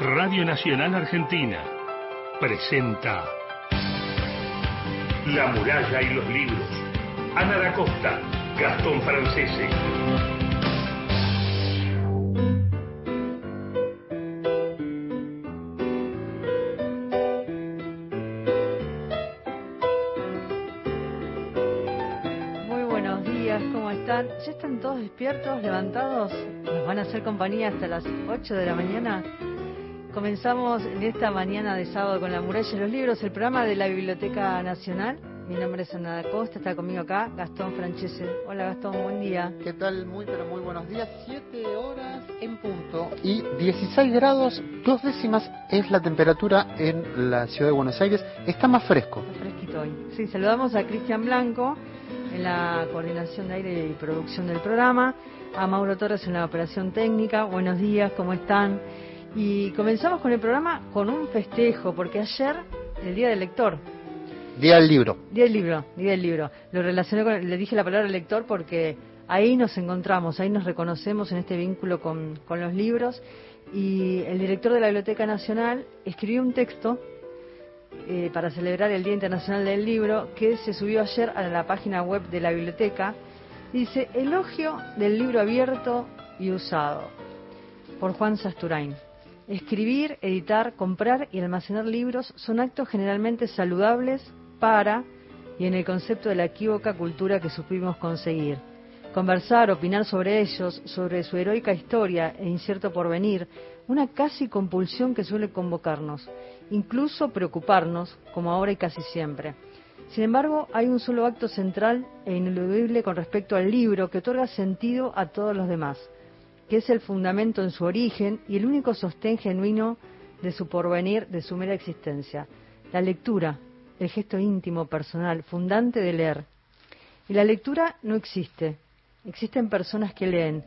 Radio Nacional Argentina presenta La muralla y los libros. Ana da Costa, Gastón Francese. Muy buenos días, ¿cómo están? ¿Ya están todos despiertos, levantados? ¿Nos van a hacer compañía hasta las 8 de la mañana? Comenzamos en esta mañana de sábado con La Muralla y los Libros, el programa de la Biblioteca Nacional. Mi nombre es Ana Costa, está conmigo acá Gastón Francese. Hola Gastón, buen día. ¿Qué tal? Muy, pero muy buenos días. Siete horas en punto y 16 grados, dos décimas es la temperatura en la ciudad de Buenos Aires. Está más fresco. Está fresquito hoy. Sí, saludamos a Cristian Blanco en la coordinación de aire y producción del programa, a Mauro Torres en la operación técnica. Buenos días, ¿cómo están? Y comenzamos con el programa con un festejo, porque ayer, el Día del Lector, Día del libro. Día del libro, día del libro. Lo relacioné con, le dije la palabra lector porque ahí nos encontramos, ahí nos reconocemos en este vínculo con, con los libros. Y el director de la Biblioteca Nacional escribió un texto eh, para celebrar el Día Internacional del Libro que se subió ayer a la página web de la biblioteca. Dice, elogio del libro abierto y usado, por Juan Sasturain. Escribir, editar, comprar y almacenar libros son actos generalmente saludables para y en el concepto de la equívoca cultura que supimos conseguir. Conversar, opinar sobre ellos, sobre su heroica historia e incierto porvenir, una casi compulsión que suele convocarnos, incluso preocuparnos, como ahora y casi siempre. Sin embargo, hay un solo acto central e ineludible con respecto al libro que otorga sentido a todos los demás, que es el fundamento en su origen y el único sostén genuino de su porvenir, de su mera existencia. La lectura, el gesto íntimo, personal, fundante de leer. Y la lectura no existe. Existen personas que leen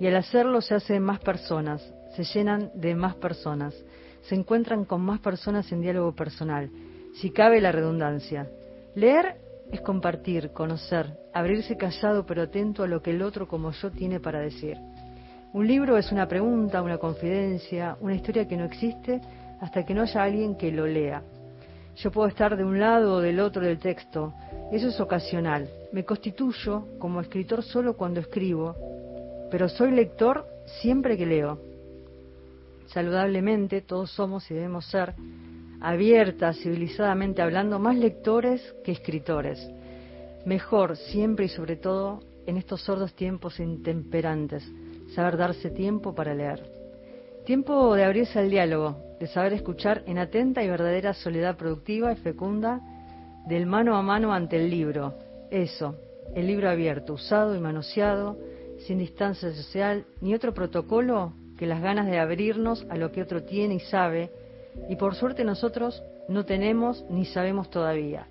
y al hacerlo se hacen más personas, se llenan de más personas, se encuentran con más personas en diálogo personal, si cabe la redundancia. Leer es compartir, conocer, abrirse callado pero atento a lo que el otro como yo tiene para decir. Un libro es una pregunta, una confidencia, una historia que no existe hasta que no haya alguien que lo lea. Yo puedo estar de un lado o del otro del texto. Eso es ocasional. Me constituyo como escritor solo cuando escribo, pero soy lector siempre que leo. Saludablemente todos somos y debemos ser, abiertas, civilizadamente hablando, más lectores que escritores. Mejor siempre y sobre todo en estos sordos tiempos intemperantes, saber darse tiempo para leer. Tiempo de abrirse al diálogo, de saber escuchar en atenta y verdadera soledad productiva y fecunda del mano a mano ante el libro. Eso, el libro abierto, usado y manoseado, sin distancia social, ni otro protocolo que las ganas de abrirnos a lo que otro tiene y sabe, y por suerte nosotros no tenemos ni sabemos todavía.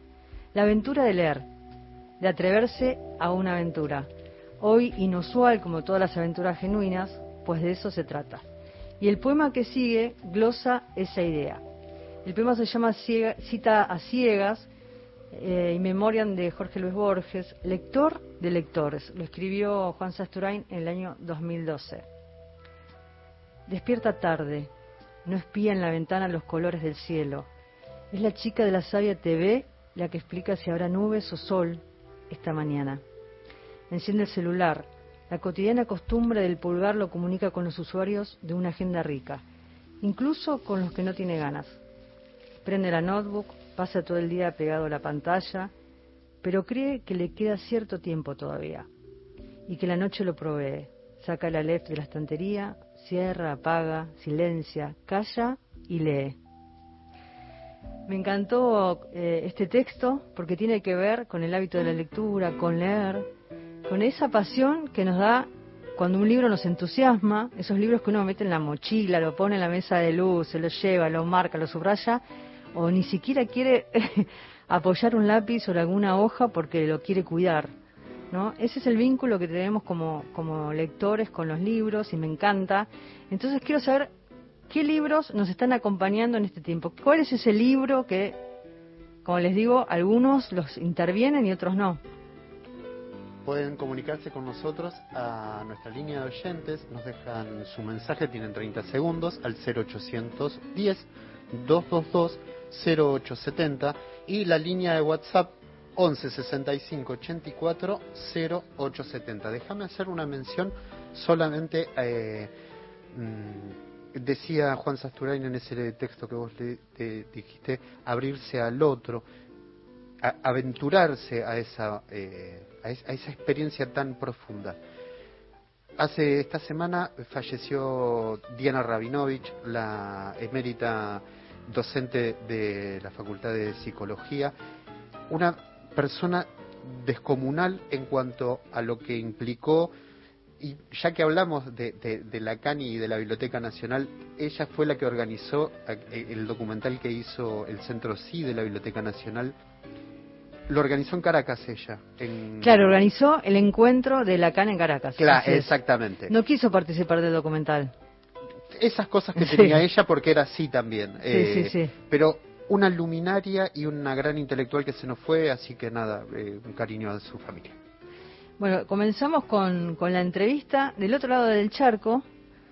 La aventura de leer, de atreverse a una aventura. Hoy inusual como todas las aventuras genuinas, pues de eso se trata. Y el poema que sigue glosa esa idea. El poema se llama Cita a Ciegas, eh, in memoriam de Jorge Luis Borges, lector de lectores. Lo escribió Juan Sasturain en el año 2012. Despierta tarde, no espía en la ventana los colores del cielo. Es la chica de la sabia TV la que explica si habrá nubes o sol esta mañana. Enciende el celular, la cotidiana costumbre del pulgar lo comunica con los usuarios de una agenda rica, incluso con los que no tiene ganas. Prende la notebook, pasa todo el día pegado a la pantalla, pero cree que le queda cierto tiempo todavía y que la noche lo provee. Saca la left de la estantería, cierra, apaga, silencia, calla y lee. Me encantó eh, este texto porque tiene que ver con el hábito de la lectura, con leer, con esa pasión que nos da cuando un libro nos entusiasma, esos libros que uno mete en la mochila, lo pone en la mesa de luz, se lo lleva, lo marca, lo subraya, o ni siquiera quiere apoyar un lápiz sobre alguna hoja porque lo quiere cuidar. ¿no? Ese es el vínculo que tenemos como, como lectores con los libros y me encanta. Entonces quiero saber qué libros nos están acompañando en este tiempo. ¿Cuál es ese libro que, como les digo, algunos los intervienen y otros no? Pueden comunicarse con nosotros a nuestra línea de oyentes, nos dejan su mensaje, tienen 30 segundos, al 0810 222 0870 y la línea de WhatsApp 11 65 84 0870. Déjame hacer una mención solamente. Eh, mm, decía Juan Sasturain en ese texto que vos le, dijiste, abrirse al otro, aventurarse a esa, eh, a, esa experiencia tan profunda. Hace esta semana falleció Diana Rabinovich, la emérita docente de la Facultad de Psicología, una persona descomunal en cuanto a lo que implicó, y ya que hablamos de, de, la CANI y de la Biblioteca Nacional, ella fue la que organizó eh, el documental que hizo el Centro Sí de la Biblioteca Nacional. Lo organizó en Caracas ella. Claro, organizó el encuentro de la CANI en Caracas. Claro, exactamente. No quiso participar del documental esas cosas que tenía ella porque era así también. Sí, sí, eh, sí. Pero una luminaria y una gran intelectual que se nos fue, así que nada, eh, un cariño a su familia. Bueno, comenzamos con, con la entrevista del otro lado del charco.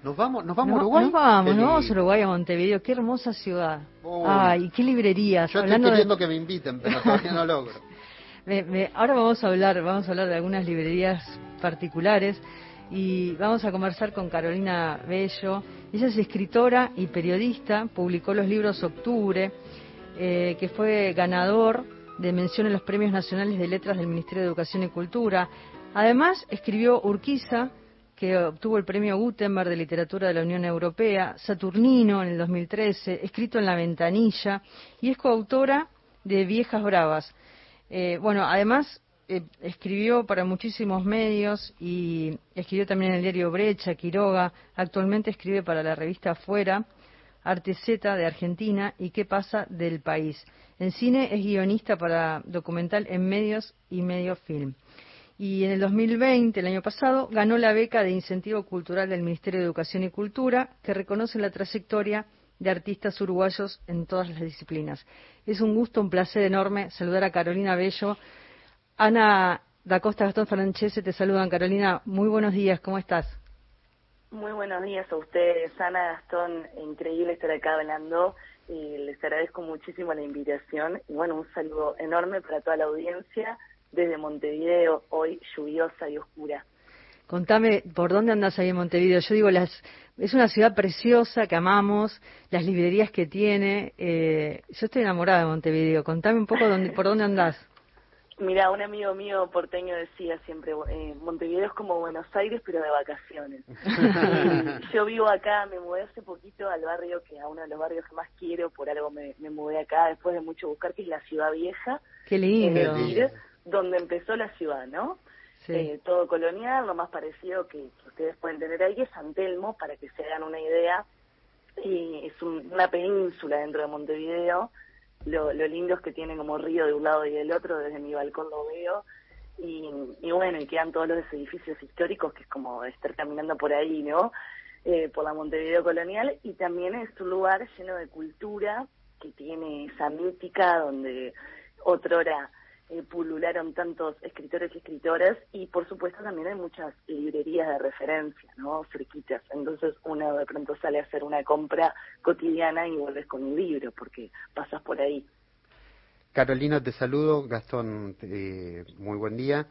¿Nos vamos, nos vamos a Uruguay? Nos vamos, nos vamos a Uruguay, a Montevideo. Qué hermosa ciudad. Ay, qué librerías. Yo estoy queriendo que me inviten, pero todavía no logro. Ahora vamos a hablar, vamos a hablar de algunas librerías particulares y vamos a conversar con Carolina Bello. Ella es escritora y periodista, publicó los libros Octubre, eh, que fue ganador de mención en los Premios Nacionales de Letras del Ministerio de Educación y Cultura. Además, escribió Urquiza, que obtuvo el premio Gutenberg de Literatura de la Unión Europea, Saturnino en el 2013, escrito en La Ventanilla, y es coautora de Viejas Bravas. Eh, bueno, además eh, escribió para muchísimos medios y escribió también en el diario Brecha, Quiroga. Actualmente escribe para la revista Fuera, Arte Z de Argentina y ¿Qué pasa del país? En cine es guionista para documental en medios y medio film. Y en el 2020, el año pasado, ganó la beca de incentivo cultural del Ministerio de Educación y Cultura, que reconoce la trayectoria de artistas uruguayos en todas las disciplinas. Es un gusto, un placer enorme saludar a Carolina Bello, Ana da Costa, Gastón Francese, te saludan. Carolina, muy buenos días, ¿cómo estás? Muy buenos días a ustedes, Ana, Gastón, increíble estar acá hablando. Y les agradezco muchísimo la invitación y bueno, un saludo enorme para toda la audiencia desde Montevideo, hoy lluviosa y oscura. Contame, ¿por dónde andas ahí en Montevideo? Yo digo, las, es una ciudad preciosa que amamos, las librerías que tiene. Eh, yo estoy enamorada de Montevideo. Contame un poco dónde, por dónde andás. Mira, un amigo mío porteño decía siempre, eh, Montevideo es como Buenos Aires, pero de vacaciones. yo vivo acá, me mudé hace poquito al barrio, que a uno de los barrios que más quiero, por algo me, mudé acá después de mucho buscar, que es la Ciudad Vieja. Qué lindo. donde empezó la ciudad, ¿no? Eh, todo colonial, lo más parecido que, ustedes pueden tener ahí es San Telmo, para que se hagan una idea. Y es una península dentro de Montevideo lo, lo lindo es que tiene como río de un lado y del otro, desde mi balcón lo veo, y, y bueno, y quedan todos los edificios históricos, que es como estar caminando por ahí, ¿no? Eh, por la Montevideo colonial, y también es un lugar lleno de cultura, que tiene esa mítica donde otrora eh, pulularon tantos escritores y escritoras y por supuesto también hay muchas librerías de referencia, ¿no? Cerquitas. Entonces uno de pronto sale a hacer una compra cotidiana y vuelves con un libro porque pasas por ahí. Carolina, te saludo. Gastón, eh, muy buen día.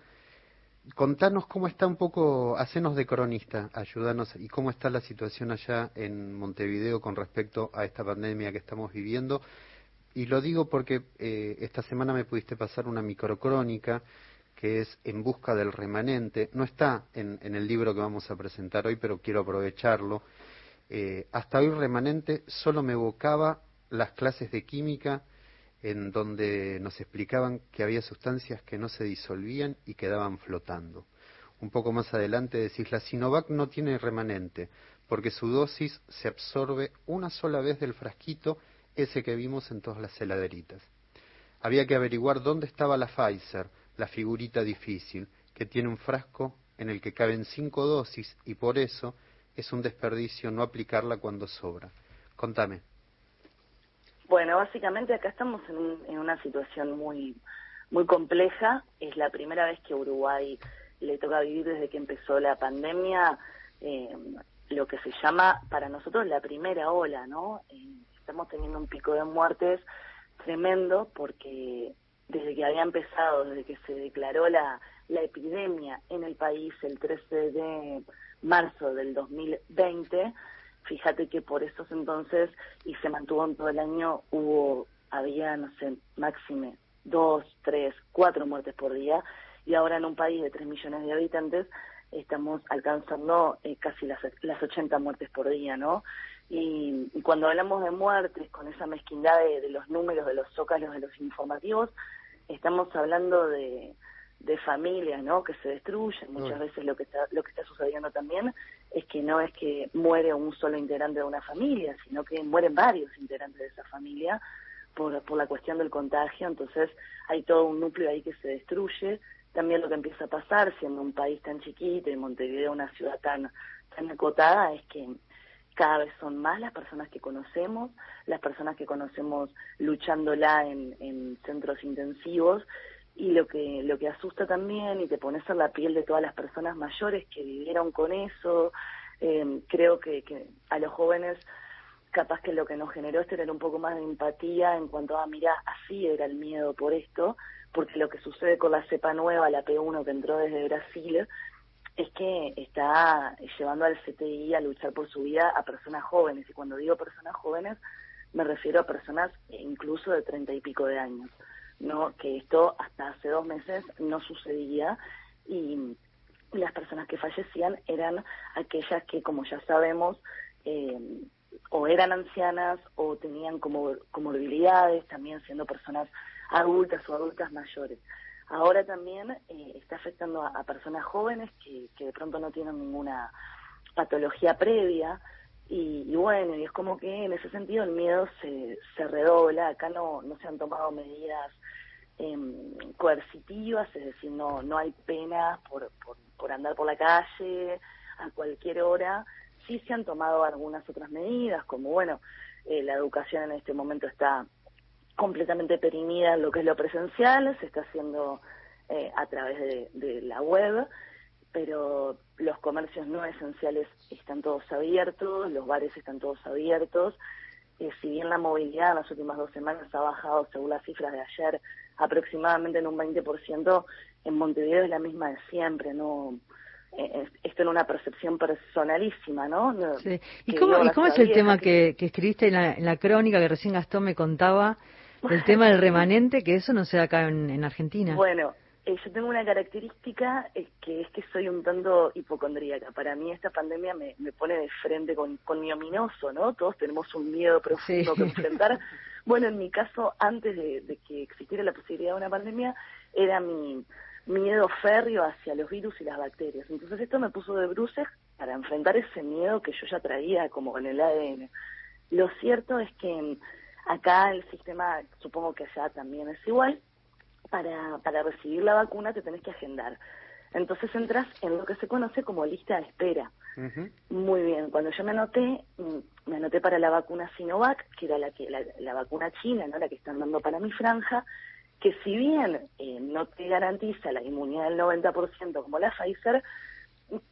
Contanos cómo está un poco, hacenos de cronista, ayúdanos, y cómo está la situación allá en Montevideo con respecto a esta pandemia que estamos viviendo y lo digo porque eh, esta semana me pudiste pasar una microcrónica que es En busca del remanente. No está en, el libro que vamos a presentar hoy, pero quiero aprovecharlo. Eh, hasta hoy remanente solo me evocaba las clases de química en donde nos explicaban que había sustancias que no se disolvían y quedaban flotando. Un poco más adelante decís, la Sinovac no tiene remanente, porque su dosis se absorbe una sola vez del frasquito ese que vimos en todas las heladeritas. Había que averiguar dónde estaba la Pfizer, la figurita difícil, que tiene un frasco en el que caben cinco dosis y por eso es un desperdicio no aplicarla cuando sobra. Contame. Bueno, básicamente acá estamos en, una situación muy muy compleja. Es la primera vez que Uruguay le toca vivir desde que empezó la pandemia eh, lo que se llama para nosotros la primera ola, ¿no? Eh, estamos teniendo un pico de muertes tremendo porque desde que había empezado, desde que se declaró la, la epidemia en el país el 13 de marzo del 2020, fíjate que por esos entonces, y se mantuvo en todo el año, hubo, había, no sé, máxime dos, tres, cuatro muertes por día, y ahora en un país de tres millones de habitantes estamos alcanzando eh, casi las, las 80 muertes por día, ¿no? Y, cuando hablamos de muertes, con esa mezquindad de, los números, de los zócalos, de los informativos, estamos hablando de, de familias, ¿no? Que se destruyen. Muchas veces lo que está, lo que está sucediendo también es que no es que muere un solo integrante de una familia, sino que mueren varios integrantes de esa familia por, por la cuestión del contagio. Entonces hay todo un núcleo ahí que se destruye también lo que empieza a pasar, siendo un país tan chiquito y Montevideo una ciudad tan, tan acotada, es que cada vez son más las personas que conocemos, las personas que conocemos luchándola en, en centros intensivos y lo que lo que asusta también y te pones en la piel de todas las personas mayores que vivieron con eso eh, creo que, que, a los jóvenes capaz que lo que nos generó es tener un poco más de empatía en cuanto a mira así era el miedo por esto porque lo que sucede con la cepa nueva, la P1 que entró desde Brasil, es que está llevando al CTI a luchar por su vida a personas jóvenes. Y cuando digo personas jóvenes, me refiero a personas incluso de treinta y pico de años. ¿no? Que esto hasta hace dos meses no sucedía y las personas que fallecían eran aquellas que, como ya sabemos, eh, o eran ancianas o tenían como comorbilidades, también siendo personas adultas o adultas mayores. Ahora también eh, está afectando a, personas jóvenes que, que, de pronto no tienen ninguna patología previa. Y, bueno, y es como que en ese sentido el miedo se, se redobla, acá no, no se han tomado medidas eh, coercitivas, es decir, no, no hay pena por, por, por andar por la calle a cualquier hora, sí se han tomado algunas otras medidas, como bueno, eh, la educación en este momento está completamente perimida en lo que es lo presencial, se está haciendo eh, a través de, la web, pero los comercios no esenciales están todos abiertos, los bares están todos abiertos. Eh, si bien la movilidad en las últimas dos semanas ha bajado, según las cifras de ayer, aproximadamente en un 20%, en Montevideo es la misma de siempre, no eh, esto en una percepción personalísima, ¿no? Sí. ¿Y, cómo, ¿Y cómo es el tema que, que escribiste en la, en la, crónica que recién Gastón me contaba el tema del remanente, que eso no se da acá en, Argentina. Bueno, eh, yo tengo una característica eh, que es que soy un tanto hipocondríaca. Para mí esta pandemia me, me pone de frente con, con, mi ominoso, ¿no? Todos tenemos un miedo profundo que enfrentar. Bueno, en mi caso, antes de, de, que existiera la posibilidad de una pandemia, era mi miedo férreo hacia los virus y las bacterias. Entonces esto me puso de bruces para enfrentar ese miedo que yo ya traía como en el ADN. Lo cierto es que Acá el sistema, supongo que allá también es igual, para, para recibir la vacuna te tenés que agendar. Entonces entras en lo que se conoce como lista de espera. Muy bien, cuando yo me anoté, mm, me anoté para la vacuna Sinovac, que era la, que, la, vacuna china, ¿no? la que están dando para mi franja, que si bien eh, no te garantiza la inmunidad del 90% como la Pfizer,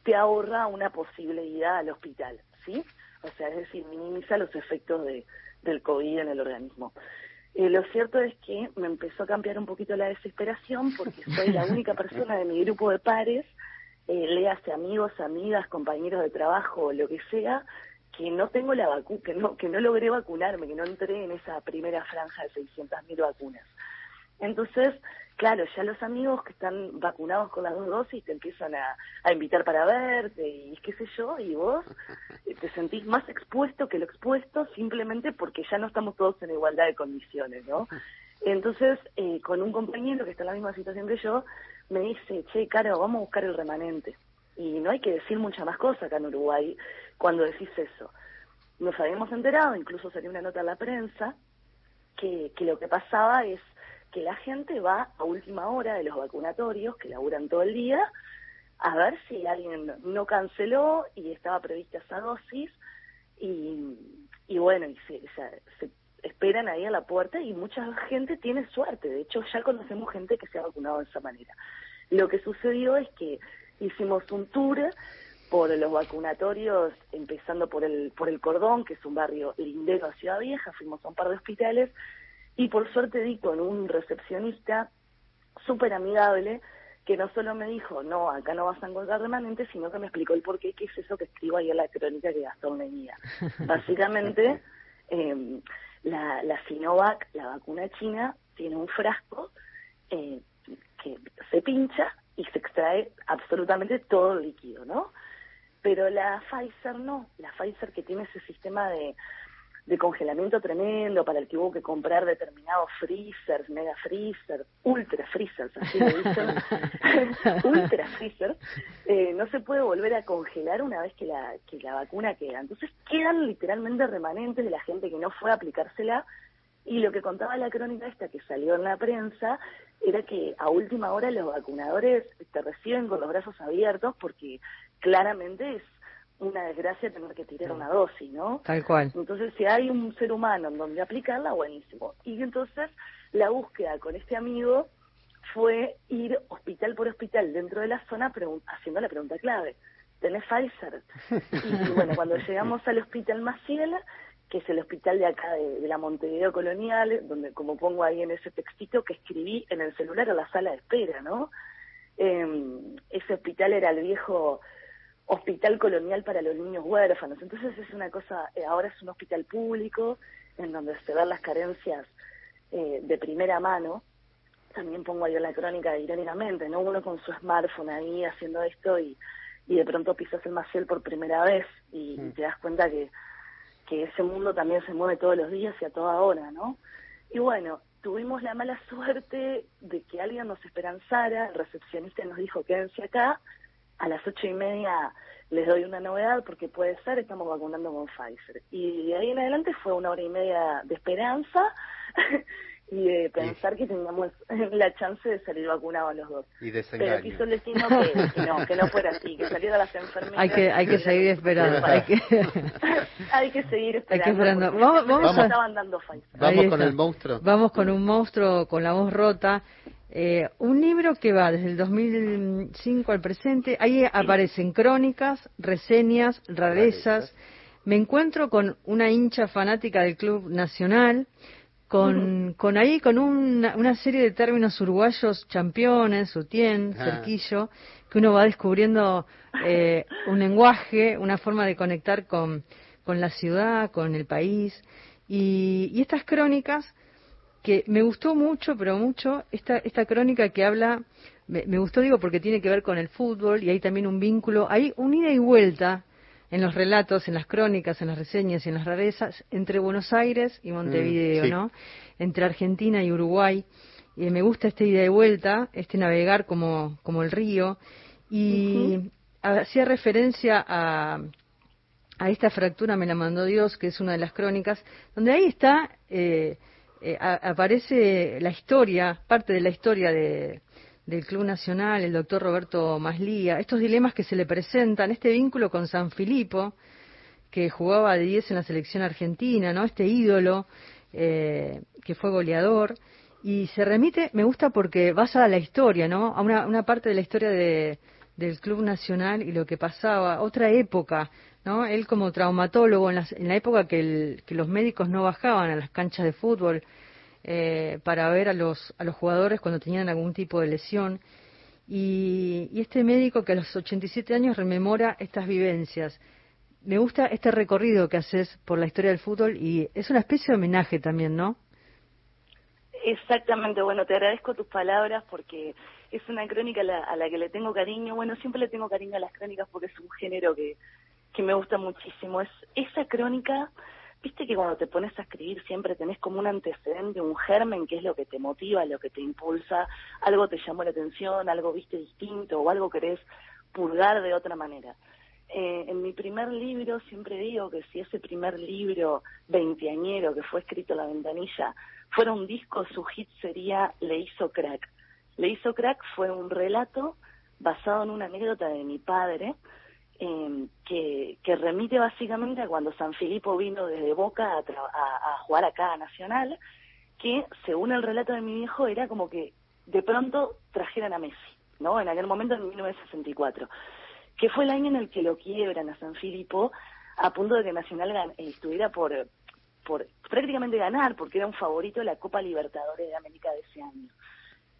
te ahorra una posible ida al hospital, ¿sí? O sea, es decir, minimiza los efectos de, del COVID en el organismo. Eh, lo cierto es que me empezó a cambiar un poquito la desesperación porque soy la única persona de mi grupo de pares, eh, léase amigos, amigas, compañeros de trabajo lo que sea, que no tengo la vacuna, que no, que no logré vacunarme, que no entré en esa primera franja de 600.000 vacunas. Entonces, claro, ya los amigos que están vacunados con las dos dosis te empiezan a, a invitar para verte y qué sé yo, y vos te sentís más expuesto que lo expuesto simplemente porque ya no estamos todos en igualdad de condiciones, ¿no? Entonces, eh, con un compañero que está en la misma situación que yo, me dice, che, Caro, vamos a buscar el remanente. Y no hay que decir mucha más cosa acá en Uruguay cuando decís eso. Nos habíamos enterado, incluso salió una nota en la prensa, que, que lo que pasaba es que la gente va a última hora de los vacunatorios, que laburan todo el día, a ver si alguien no canceló y estaba prevista esa dosis y, y bueno, y se, esperan ahí a la puerta y mucha gente tiene suerte. De hecho, ya conocemos gente que se ha vacunado de esa manera. Lo que sucedió es que hicimos un tour por los vacunatorios, empezando por el, por el Cordón, que es un barrio lindero a Ciudad Vieja, fuimos a un par de hospitales, y por suerte di con un recepcionista súper amigable, que no solo me dijo, no, acá no vas a encontrar remanentes, sino que me explicó el porqué, qué es eso que escribo ahí en la crónica que Gastón venía. Básicamente, eh, la, la Sinovac, la vacuna china, tiene un frasco eh, que se pincha y se extrae absolutamente todo el líquido, ¿no? Pero la Pfizer no, la Pfizer que tiene ese sistema de de congelamiento tremendo para el que hubo que comprar determinados freezers, mega freezers, ultra freezers, así lo dicen, ultra freezers, eh, no se puede volver a congelar una vez que la, que la vacuna queda. Entonces quedan literalmente remanentes de la gente que no fue a aplicársela. Y lo que contaba la crónica esta que salió en la prensa era que a última hora los vacunadores te reciben con los brazos abiertos porque claramente es una desgracia tener que tirar una dosis, ¿no? Tal cual. Entonces, si hay un ser humano en donde aplicarla, buenísimo. Y entonces, la búsqueda con este amigo fue ir hospital por hospital dentro de la zona haciendo la pregunta clave. ¿Tenés Pfizer? Y bueno, cuando llegamos al hospital Maciel, que es el hospital de acá de, la Montevideo Colonial, donde como pongo ahí en ese textito que escribí en el celular a la sala de espera, ¿no? Eh, ese hospital era el viejo hospital colonial para los niños huérfanos. Entonces es una cosa, eh, ahora es un hospital público en donde se ven las carencias eh, de primera mano. También pongo ahí en la crónica irónicamente, ¿no? Uno con su smartphone ahí haciendo esto y, y de pronto pisas el Maciel por primera vez y, mm. te das cuenta que, que ese mundo también se mueve todos los días y a toda hora, ¿no? Y bueno, tuvimos la mala suerte de que alguien nos esperanzara, el recepcionista nos dijo quédense acá, a las ocho y media les doy una novedad porque puede ser, estamos vacunando con Pfizer. Y de ahí en adelante fue una hora y media de esperanza y de pensar que teníamos la chance de salir vacunados los dos. Y Pero quiso el destino que, no, que no fuera así, que salieran las enfermeras. Hay que, hay que seguir esperando. hay, que... hay que seguir esperando. Vamos, vamos, vamos con el monstruo. Vamos con un monstruo con la voz rota eh, un libro que va desde el 2005 al presente, ahí aparecen crónicas, reseñas, rarezas. Me encuentro con una hincha fanática del Club Nacional, con, con ahí con una, serie de términos uruguayos, championes, sutien, ah. cerquillo, que uno va descubriendo eh, un lenguaje, una forma de conectar con, con la ciudad, con el país. Y, y estas crónicas que me gustó mucho, pero mucho, esta, esta crónica que habla, me, gustó digo porque tiene que ver con el fútbol y hay también un vínculo, hay un ida y vuelta en los relatos, en las crónicas, en las reseñas y en las rarezas entre Buenos Aires y Montevideo, mm, ¿no? Entre Argentina y Uruguay. Y me gusta este ida y vuelta, este navegar como, como el río. Y hacía referencia a, a esta fractura, me la mandó Dios, que es una de las crónicas, donde ahí está eh, eh, aparece la historia, parte de la historia de, del Club Nacional, el doctor Roberto Maslía, estos dilemas que se le presentan, este vínculo con San Filipo, que jugaba de 10 en la selección argentina, ¿no? Este ídolo eh, que fue goleador y se remite, me gusta porque basa a la historia, ¿no? A una, una parte de la historia de, del Club Nacional y lo que pasaba, otra época, ¿no? Él como traumatólogo en, la época que, los médicos no bajaban a las canchas de fútbol eh, para ver a los, a los jugadores cuando tenían algún tipo de lesión. Y, este médico que a los 87 años rememora estas vivencias. Me gusta este recorrido que haces por la historia del fútbol y es una especie de homenaje también, ¿no? Exactamente, bueno, te agradezco tus palabras porque es una crónica a la, a la, que le tengo cariño. Bueno, siempre le tengo cariño a las crónicas porque es un género que, que me gusta muchísimo. Es esa crónica, viste que cuando te pones a escribir siempre tenés como un antecedente, un germen, que es lo que te motiva, lo que te impulsa, algo te llamó la atención, algo viste distinto o algo querés purgar de otra manera. Eh, en mi primer libro siempre digo que si ese primer libro veinteañero que fue escrito La Ventanilla fuera un disco, su hit sería Le hizo crack. Le hizo crack fue un relato basado en una anécdota de mi padre, eh, que, remite básicamente a cuando San Filipo vino desde Boca a, a, jugar acá a Nacional, que según el relato de mi viejo era como que de pronto trajeran a Messi. ¿no? En aquel momento, en 1964, que fue el año en el que lo quiebran a San Filipo, a punto de que Nacional estuviera por, por prácticamente ganar, porque era un favorito de la Copa Libertadores de América de ese año.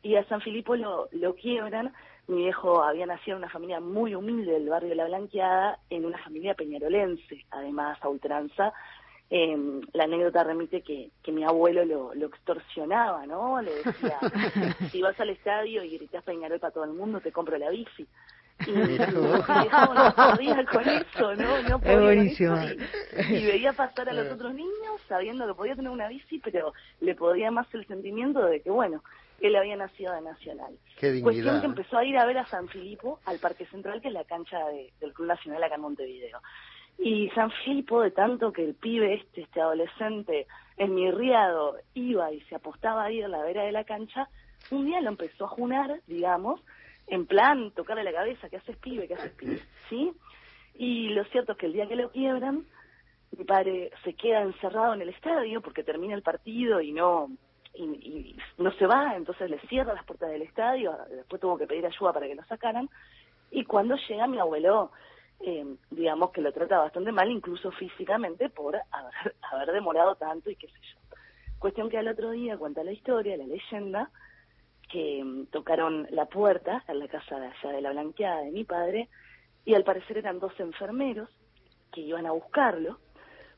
Y a San Filipo lo, lo quiebran. Mi viejo había nacido en una familia muy humilde del barrio de La Blanqueada, en una familia peñarolense, además a ultranza, eh, la anécdota remite que, que mi abuelo lo, lo, extorsionaba, ¿no? Le decía, si vas al estadio y gritas Peñarol para todo el mundo, te compro la bici. Y mi viejo no podía con eso, ¿no? No podía buenísimo. Y, veía pasar a los otros niños sabiendo que podía tener una bici, pero le podía más el sentimiento de que, bueno, él había nacido de Nacional. Qué Cuestión que empezó a ir a ver a San Filipo, al Parque Central, que es la cancha de, del Club Nacional acá en Montevideo. Y San Filipo, de tanto que el pibe este, este adolescente, enmirriado, iba y se apostaba a ir a la vera de la cancha, un día lo empezó a junar, digamos, en plan, tocarle la cabeza, ¿qué haces pibe? ¿Qué haces pibe? ¿Sí? Y lo cierto es que el día que lo quiebran, mi padre se queda encerrado en el estadio porque termina el partido y no y, y no se va, entonces le cierra las puertas del estadio, después tuvo que pedir ayuda para que lo sacaran, y cuando llega mi abuelo eh, digamos que lo trata bastante mal, incluso físicamente, por haber, haber, demorado tanto y qué sé yo. Cuestión que al otro día cuenta la historia, la leyenda, que mm, tocaron la puerta en la casa de allá de la blanqueada de mi padre, y al parecer eran dos enfermeros que iban a buscarlo,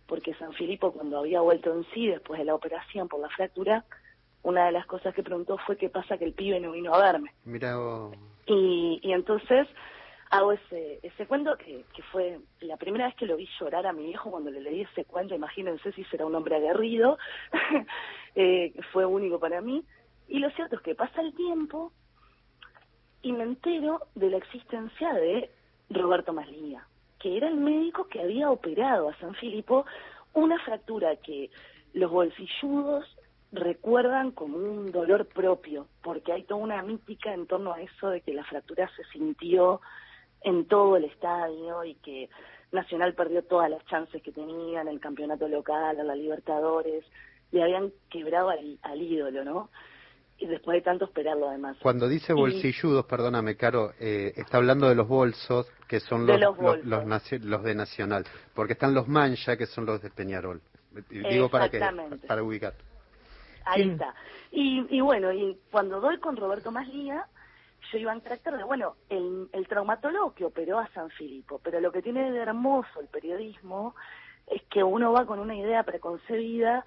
porque San Filipo cuando había vuelto en sí después de la operación por la fractura, una de las cosas que preguntó fue qué pasa que el pibe no vino a verme. Mira, y, y entonces hago ese, ese cuento que, que fue la primera vez que lo vi llorar a mi viejo cuando le leí ese cuento, imagínense si será un hombre aguerrido, eh, fue único para mí. Y lo cierto es que pasa el tiempo y me entero de la existencia de Roberto Maslía, que era el médico que había operado a San Filipo una fractura que los bolsilludos recuerdan como un dolor propio, porque hay toda una mítica en torno a eso de que la fractura se sintió en todo el estadio y que Nacional perdió todas las chances que tenía en el campeonato local, a la Libertadores, le habían quebrado al, ídolo, ¿no? Y después de tanto esperarlo además. Cuando dice bolsilludos, perdóname, Caro, eh, está hablando de los bolsos, que son los, los, los, de Nacional, porque están los mancha, que son los de Peñarol. Digo para que para ubicar. Ahí está. Y, y bueno, y cuando doy con Roberto Maslía, yo iba en carácter de, bueno, el, el traumatólogo que operó a San Filipo, pero lo que tiene de hermoso el periodismo es que uno va con una idea preconcebida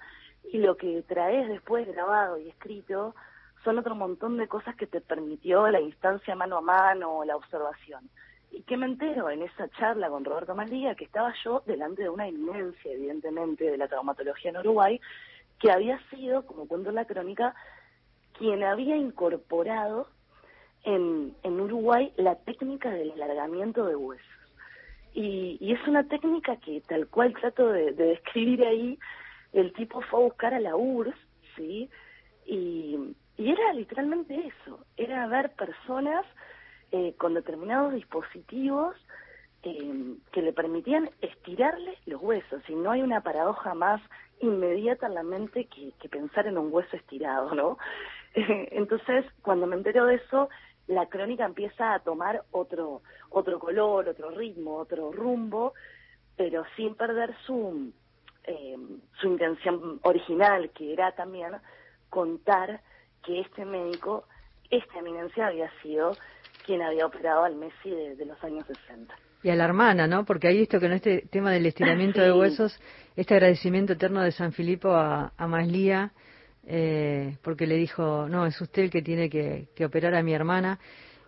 y lo que traes después grabado y escrito son otro montón de cosas que te permitió la instancia mano a mano o la observación. Y que me entero en esa charla con Roberto Maldía que estaba yo delante de una eminencia, evidentemente, de la traumatología en Uruguay, que había sido, como cuento en la crónica, quien había incorporado en, en Uruguay la técnica del alargamiento de huesos. Y, y, es una técnica que tal cual trato de, de, describir ahí, el tipo fue a buscar a la URSS, ¿sí? Y, y era literalmente eso, era ver personas eh, con determinados dispositivos eh, que le permitían estirarle los huesos, y no hay una paradoja más inmediata en la mente que, que pensar en un hueso estirado, ¿no? Entonces, cuando me entero de eso, la crónica empieza a tomar otro, otro color, otro ritmo, otro rumbo, pero sin perder su, eh, su intención original, que era también contar que este médico, esta eminencia había sido quien había operado al Messi de, los años 60. Y a la hermana, ¿no? Porque hay visto que en este tema del estiramiento de huesos, este agradecimiento eterno de San Filipo a, a Maslía, eh, porque le dijo, no, es usted el que tiene que, operar a mi hermana.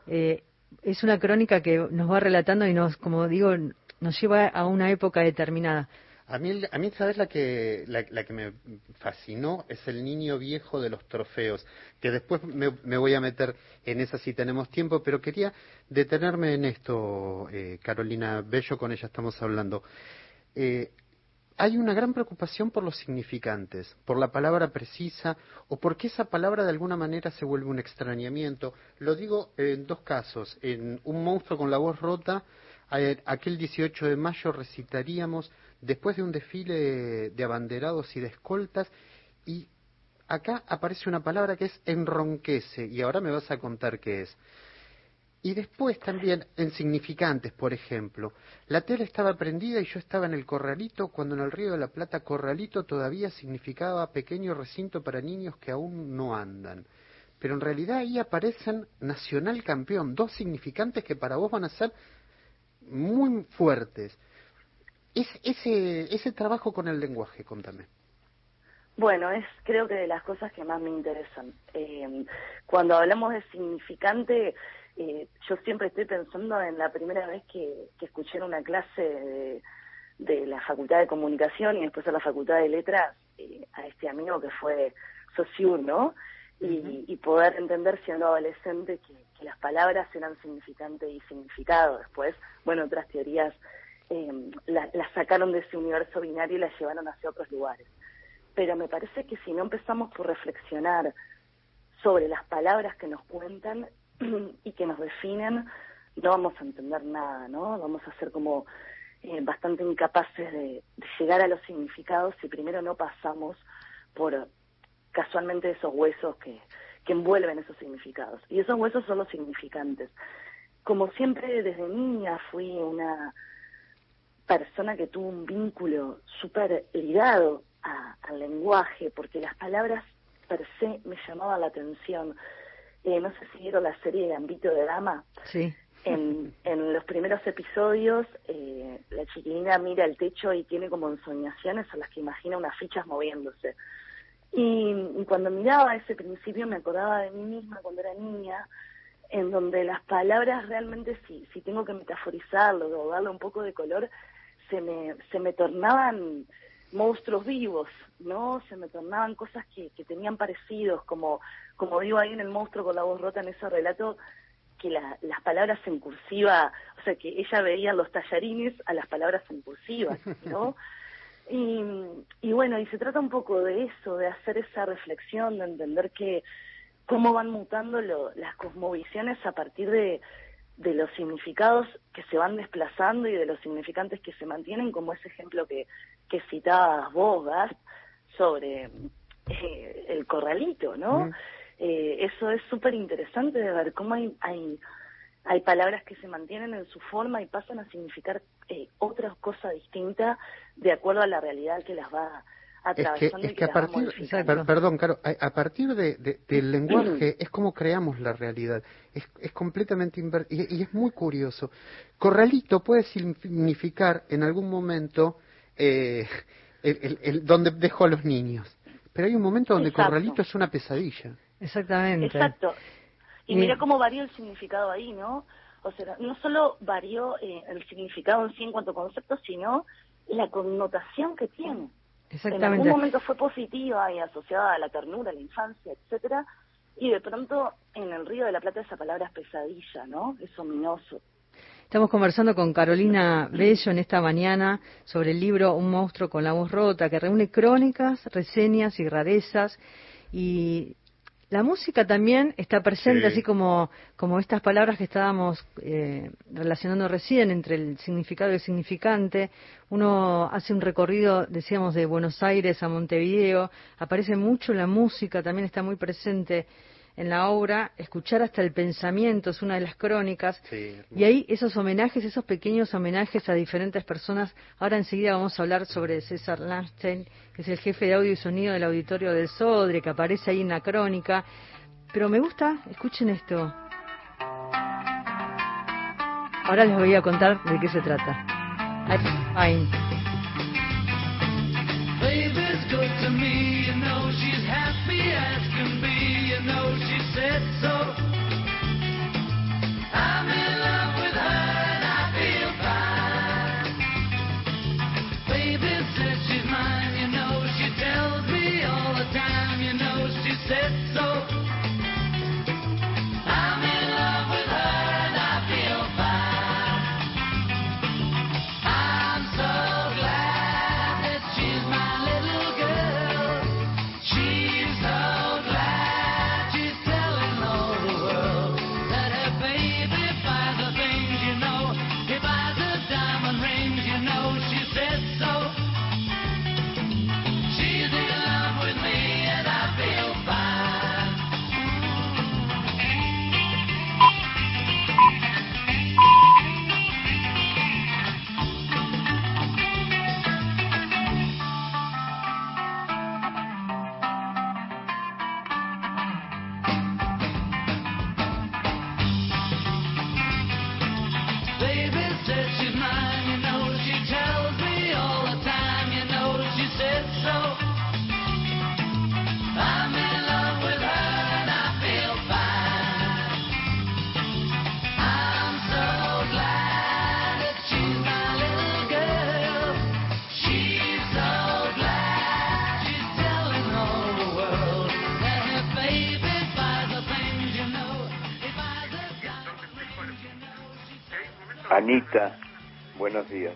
Eh, es una crónica que nos va relatando y nos, como digo, nos lleva a una época determinada. A mí, a mí ¿sabes la que, la, que me fascinó? Es el niño viejo de los trofeos, que después me, voy a meter en esa si tenemos tiempo, pero quería detenerme en esto, eh, Carolina Bello, con ella estamos hablando. Eh, hay una gran preocupación por los significantes, por la palabra precisa o porque esa palabra de alguna manera se vuelve un extrañamiento. Lo digo en dos casos. En Un monstruo con la voz rota, aquel 18 de mayo recitaríamos después de un desfile de abanderados y de escoltas y acá aparece una palabra que es enronquece y ahora me vas a contar qué es. Y después también en significantes, por ejemplo, la tele estaba prendida y yo estaba en el corralito cuando en el Río de la Plata corralito todavía significaba pequeño recinto para niños que aún no andan. Pero en realidad ahí aparecen nacional campeón, dos significantes que para vos van a ser muy fuertes. Es, ese, ese trabajo con el lenguaje, contame. Bueno, es creo que de las cosas que más me interesan. Eh, cuando hablamos de significante, eh, yo siempre estoy pensando en la primera vez que, escuché en una clase de, la Facultad de Comunicación y después a la Facultad de Letras eh, a este amigo que fue Saussure, ¿no? Y, poder entender siendo adolescente que, las palabras eran significante y significado. Después, bueno, otras teorías eh, las sacaron de ese universo binario y las llevaron hacia otros lugares. Pero me parece que si no empezamos por reflexionar sobre las palabras que nos cuentan, y que nos definen, no vamos a entender nada, ¿no? Vamos a ser como eh, bastante incapaces de, llegar a los significados si primero no pasamos por casualmente esos huesos que, que envuelven esos significados. Y esos huesos son los significantes. Como siempre desde niña fui una persona que tuvo un vínculo súper ligado al lenguaje, porque las palabras per se me llamaban la atención. Eh, no sé si vieron la serie de Ambito de Dama. Sí. En, en los primeros episodios, eh, la chiquilina mira el techo y tiene como ensoñaciones a las que imagina unas fichas moviéndose. Y, cuando miraba ese principio me acordaba de mí misma cuando era niña, en donde las palabras realmente, si, si tengo que metaforizarlo o darle un poco de color, se me, se me tornaban monstruos vivos, ¿no? Se me tornaban cosas que, que tenían parecidos, como, como digo ahí en el monstruo con la voz rota en ese relato, que la, las palabras en cursiva, o sea, que ella veía los tallarines a las palabras en cursiva, ¿no? y, y bueno, y se trata un poco de eso, de hacer esa reflexión, de entender que cómo van mutando lo, las cosmovisiones a partir de, de los significados que se van desplazando y de los significantes que se mantienen, como ese ejemplo que, que citabas vos, Gast, sobre eh, el corralito, ¿no? Eh, eso es súper interesante de ver cómo hay, hay, hay palabras que se mantienen en su forma y pasan a significar eh, otra cosa distinta de acuerdo a la realidad que las va atravesando es que, a partir, perdón, Caro, a, partir de, del lenguaje es como creamos la realidad, es, es completamente invertido y, es muy curioso. Corralito puede significar en algún momento eh, el, el, donde dejó a los niños, pero hay un momento donde Corralito es una pesadilla. Exactamente. Exacto. Y mira cómo varió el significado ahí, ¿no? O sea, no solo varió eh, el significado en sí en cuanto a concepto, sino la connotación que tiene. Exactamente. En algún momento fue positiva y asociada a la ternura, a la infancia, etcétera, y de pronto en el Río de la Plata esa palabra es pesadilla, ¿no? Es ominoso. Estamos conversando con Carolina Bello en esta mañana sobre el libro Un monstruo con la voz rota, que reúne crónicas, reseñas y rarezas y la música también está presente, así como, como estas palabras que estábamos eh, relacionando recién entre el significado y el significante. Uno hace un recorrido, decíamos, de Buenos Aires a Montevideo, aparece mucho la música, también está muy presente en la obra, escuchar hasta el pensamiento, es una de las crónicas. Y ahí esos homenajes, esos pequeños homenajes a diferentes personas. Ahora enseguida vamos a hablar sobre César Landstein, que es el jefe de audio y sonido del auditorio del Sodre, que aparece ahí en la crónica. Pero me gusta, escuchen esto. Ahora les voy a contar de qué se trata. know she said so. Anita, buenos días.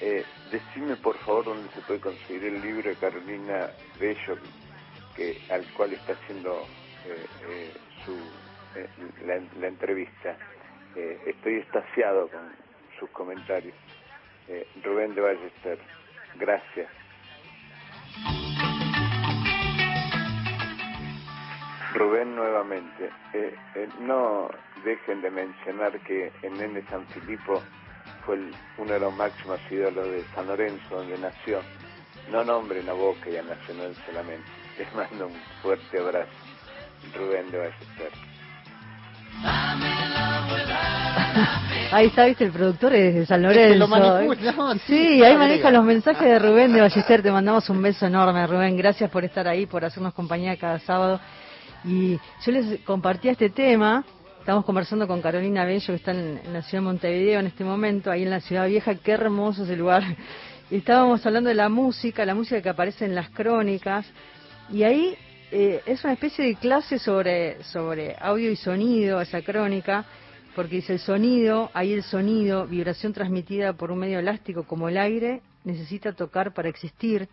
Eh, decime por favor dónde se puede conseguir el libro de Carolina Bello, que, al cual está haciendo eh, eh, su, la, entrevista. estoy estaciado con sus comentarios. Rubén de Ballester, gracias. Rubén nuevamente. no dejen de mencionar que en Nene San Filipo fue uno de los máximos ídolos de San Lorenzo, donde nació. No nombren a Boca y a Nacional solamente. Les mando un fuerte abrazo. Rubén de Ballester. Ahí está, viste, el productor es de San Lorenzo. sí, ahí maneja los mensajes de Rubén de Ballester. Te mandamos un beso enorme, Rubén. Gracias por estar ahí, por hacernos compañía cada sábado. Y yo les compartía este tema Estamos conversando con Carolina Bello, que está en, la ciudad de Montevideo en este momento, ahí en la ciudad vieja. Qué hermoso ese lugar. Y estábamos hablando de la música, la música que aparece en las crónicas. Y ahí eh, es una especie de clase sobre, sobre audio y sonido, esa crónica, porque dice el sonido, ahí el sonido, vibración transmitida por un medio elástico como el aire, necesita tocar para existir.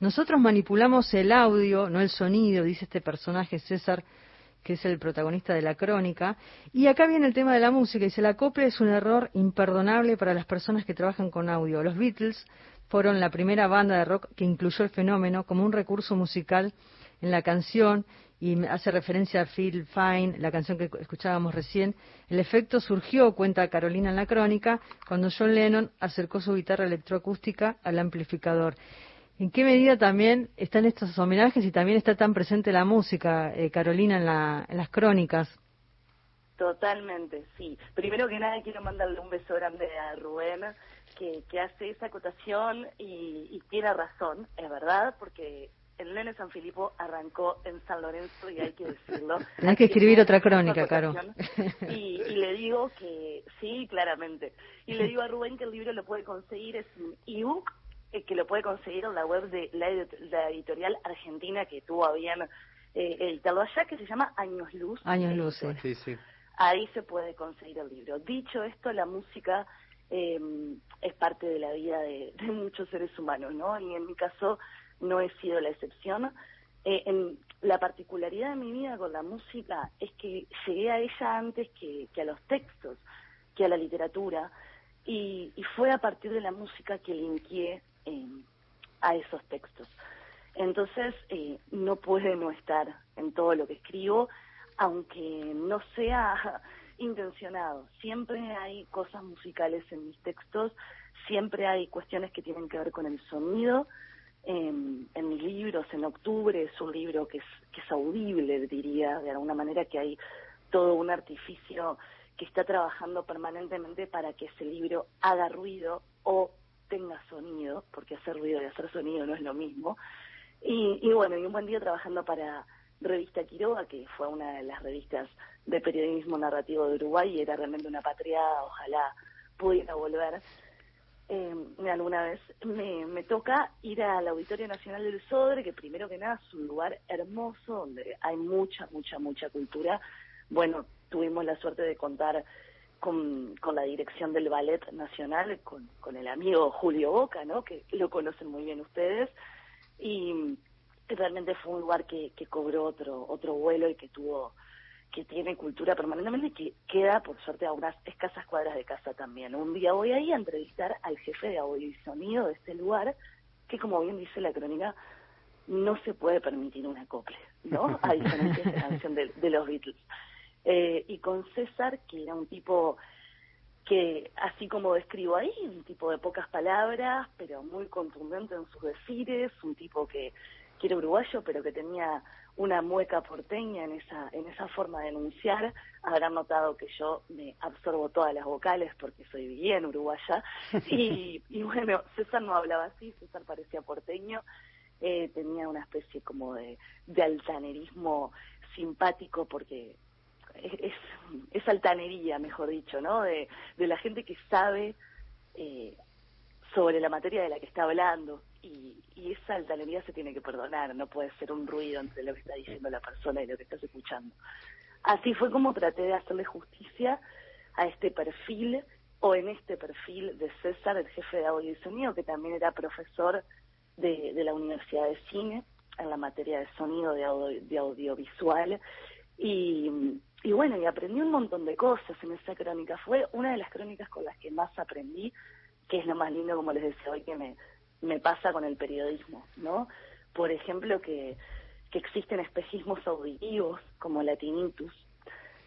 Nosotros manipulamos el audio, no el sonido, dice este personaje César que es el protagonista de la crónica. Y acá viene el tema de la música. Dice, la copla es un error imperdonable para las personas que trabajan con audio. Los Beatles fueron la primera banda de rock que incluyó el fenómeno como un recurso musical en la canción y hace referencia a Phil Fine, la canción que escuchábamos recién. El efecto surgió, cuenta Carolina en la crónica, cuando John Lennon acercó su guitarra electroacústica al amplificador. ¿En qué medida también están estos homenajes y también está tan presente la música, eh, Carolina, en, las crónicas? Totalmente, sí. Primero que nada quiero mandarle un beso grande a Rubén, que, hace esa acotación y, tiene razón, es verdad, porque el Nene San Filipo arrancó en San Lorenzo y hay que decirlo. Hay que escribir otra crónica, Caro. Y, y, le digo que, sí, claramente. Y le digo a Rubén que el libro lo puede conseguir, es un ebook eh, que lo puede conseguir en la web de la, editorial argentina que tuvo a bien eh, editarlo allá, que se llama Años Luz. Años Luz, sí. sí. Ahí se puede conseguir el libro. Dicho esto, la música eh, es parte de la vida de, muchos seres humanos, ¿no? Y en mi caso no he sido la excepción. Eh, en, la particularidad de mi vida con la música es que llegué a ella antes que, que a los textos, que a la literatura, y, y, fue a partir de la música que linkeé a esos textos. Entonces, eh, no puede no estar en todo lo que escribo, aunque no sea intencionado. Siempre hay cosas musicales en mis textos, siempre hay cuestiones que tienen que ver con el sonido. en mis libros, en octubre, es un libro que es, que es audible, diría, de alguna manera, que hay todo un artificio que está trabajando permanentemente para que ese libro haga ruido o tenga sonido, porque hacer ruido y hacer sonido no es lo mismo. Y, bueno, y un buen día trabajando para Revista Quiroga, que fue una de las revistas de periodismo narrativo de Uruguay y era realmente una patriada, ojalá pudiera volver. Eh, alguna vez me, me toca ir al Auditorio Nacional del Sodre, que primero que nada es un lugar hermoso donde hay mucha, mucha, mucha cultura. Bueno, tuvimos la suerte de contar con, con la dirección del Ballet Nacional, con, con el amigo Julio Boca, ¿no? que lo conocen muy bien ustedes, y realmente fue un lugar que, que cobró otro, otro vuelo y que tuvo que tiene cultura permanentemente y que queda, por suerte, a unas escasas cuadras de casa también. Un día voy ahí a entrevistar al jefe de audio y sonido de este lugar, que como bien dice la crónica, no se puede permitir una acople, ¿no? A diferencia de la canción de los Beatles. Eh, y con César, que era un tipo que, así como describo ahí, un tipo de pocas palabras, pero muy contundente en sus decires, un tipo que, que era uruguayo, pero que tenía una mueca porteña en esa, en esa forma de enunciar. Habrán notado que yo me absorbo todas las vocales porque soy bien uruguaya. Y, y bueno, César no hablaba así, César parecía porteño, eh, tenía una especie como de, de altanerismo simpático porque es, es altanería, mejor dicho, ¿no? De, de la gente que sabe eh, sobre la materia de la que está hablando y, y esa altanería se tiene que perdonar, no puede ser un ruido entre lo que está diciendo la persona y lo que estás escuchando. Así fue como traté de hacerle justicia a este perfil o en este perfil de César, el jefe de audio y sonido, que también era profesor de, la Universidad de Cine en la materia de sonido de, de audiovisual. Y, y bueno, y aprendí un montón de cosas en esa crónica. Fue una de las crónicas con las que más aprendí, que es lo más lindo, como les decía hoy, que me, me pasa con el periodismo, ¿no? Por ejemplo, que, que existen espejismos auditivos como la tinnitus,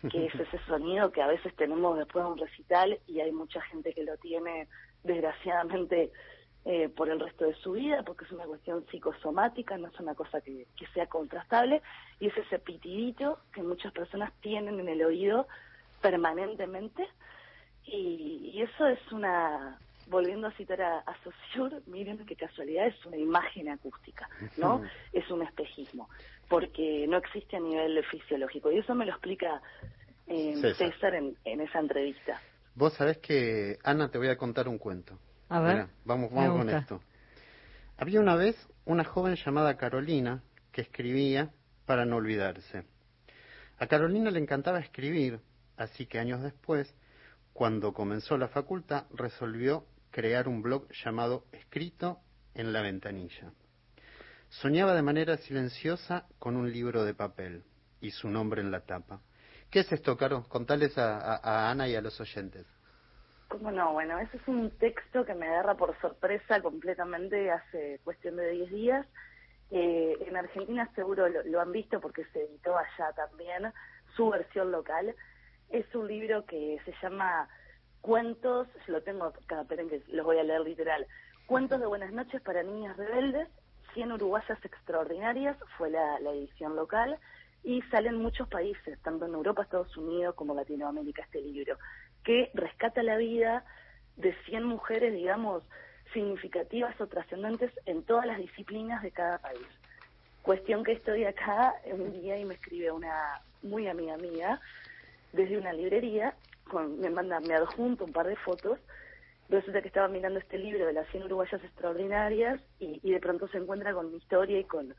que es ese sonido que a veces tenemos después de un recital y hay mucha gente que lo tiene desgraciadamente eh, por el resto de su vida, porque es una cuestión psicosomática, no es una cosa que, que sea contrastable, y es ese pitidito que muchas personas tienen en el oído permanentemente, y, y eso es una, volviendo a citar a, a Saussure, miren qué casualidad, es una imagen acústica, ¿no? es un espejismo, porque no existe a nivel fisiológico. Y eso me lo explica eh, César, en, esa entrevista. Vos sabés que, Ana, te voy a contar un cuento. A ver. vamos vamos con esto. Había una vez una joven llamada Carolina que escribía para no olvidarse. A Carolina le encantaba escribir, así que años después, cuando comenzó la facultad, resolvió crear un blog llamado Escrito en la ventanilla. Soñaba de manera silenciosa con un libro de papel y su nombre en la tapa. ¿Qué es esto, Caro? Contales a, Ana y a los oyentes. ¿Cómo no? Bueno, ese es un texto que me agarra por sorpresa completamente hace cuestión de 10 días. Eh, en Argentina seguro lo, han visto porque se editó allá también, su versión local. Es un libro que se llama Cuentos, lo tengo acá, esperen que los voy a leer literal. Cuentos de Buenas noches para niñas rebeldes, 100 uruguayas extraordinarias, fue la, edición local, y salen muchos países, tanto en Europa, Estados Unidos como Latinoamérica, este libro, que rescata la vida de 100 mujeres, digamos, significativas o trascendentes en todas las disciplinas de cada país. Cuestión que estoy acá un día y me escribe una muy amiga mía desde una librería me manda, me adjunto un par de fotos, resulta que estaba mirando este libro de las 100 uruguayas extraordinarias y, de pronto se encuentra con mi historia y con,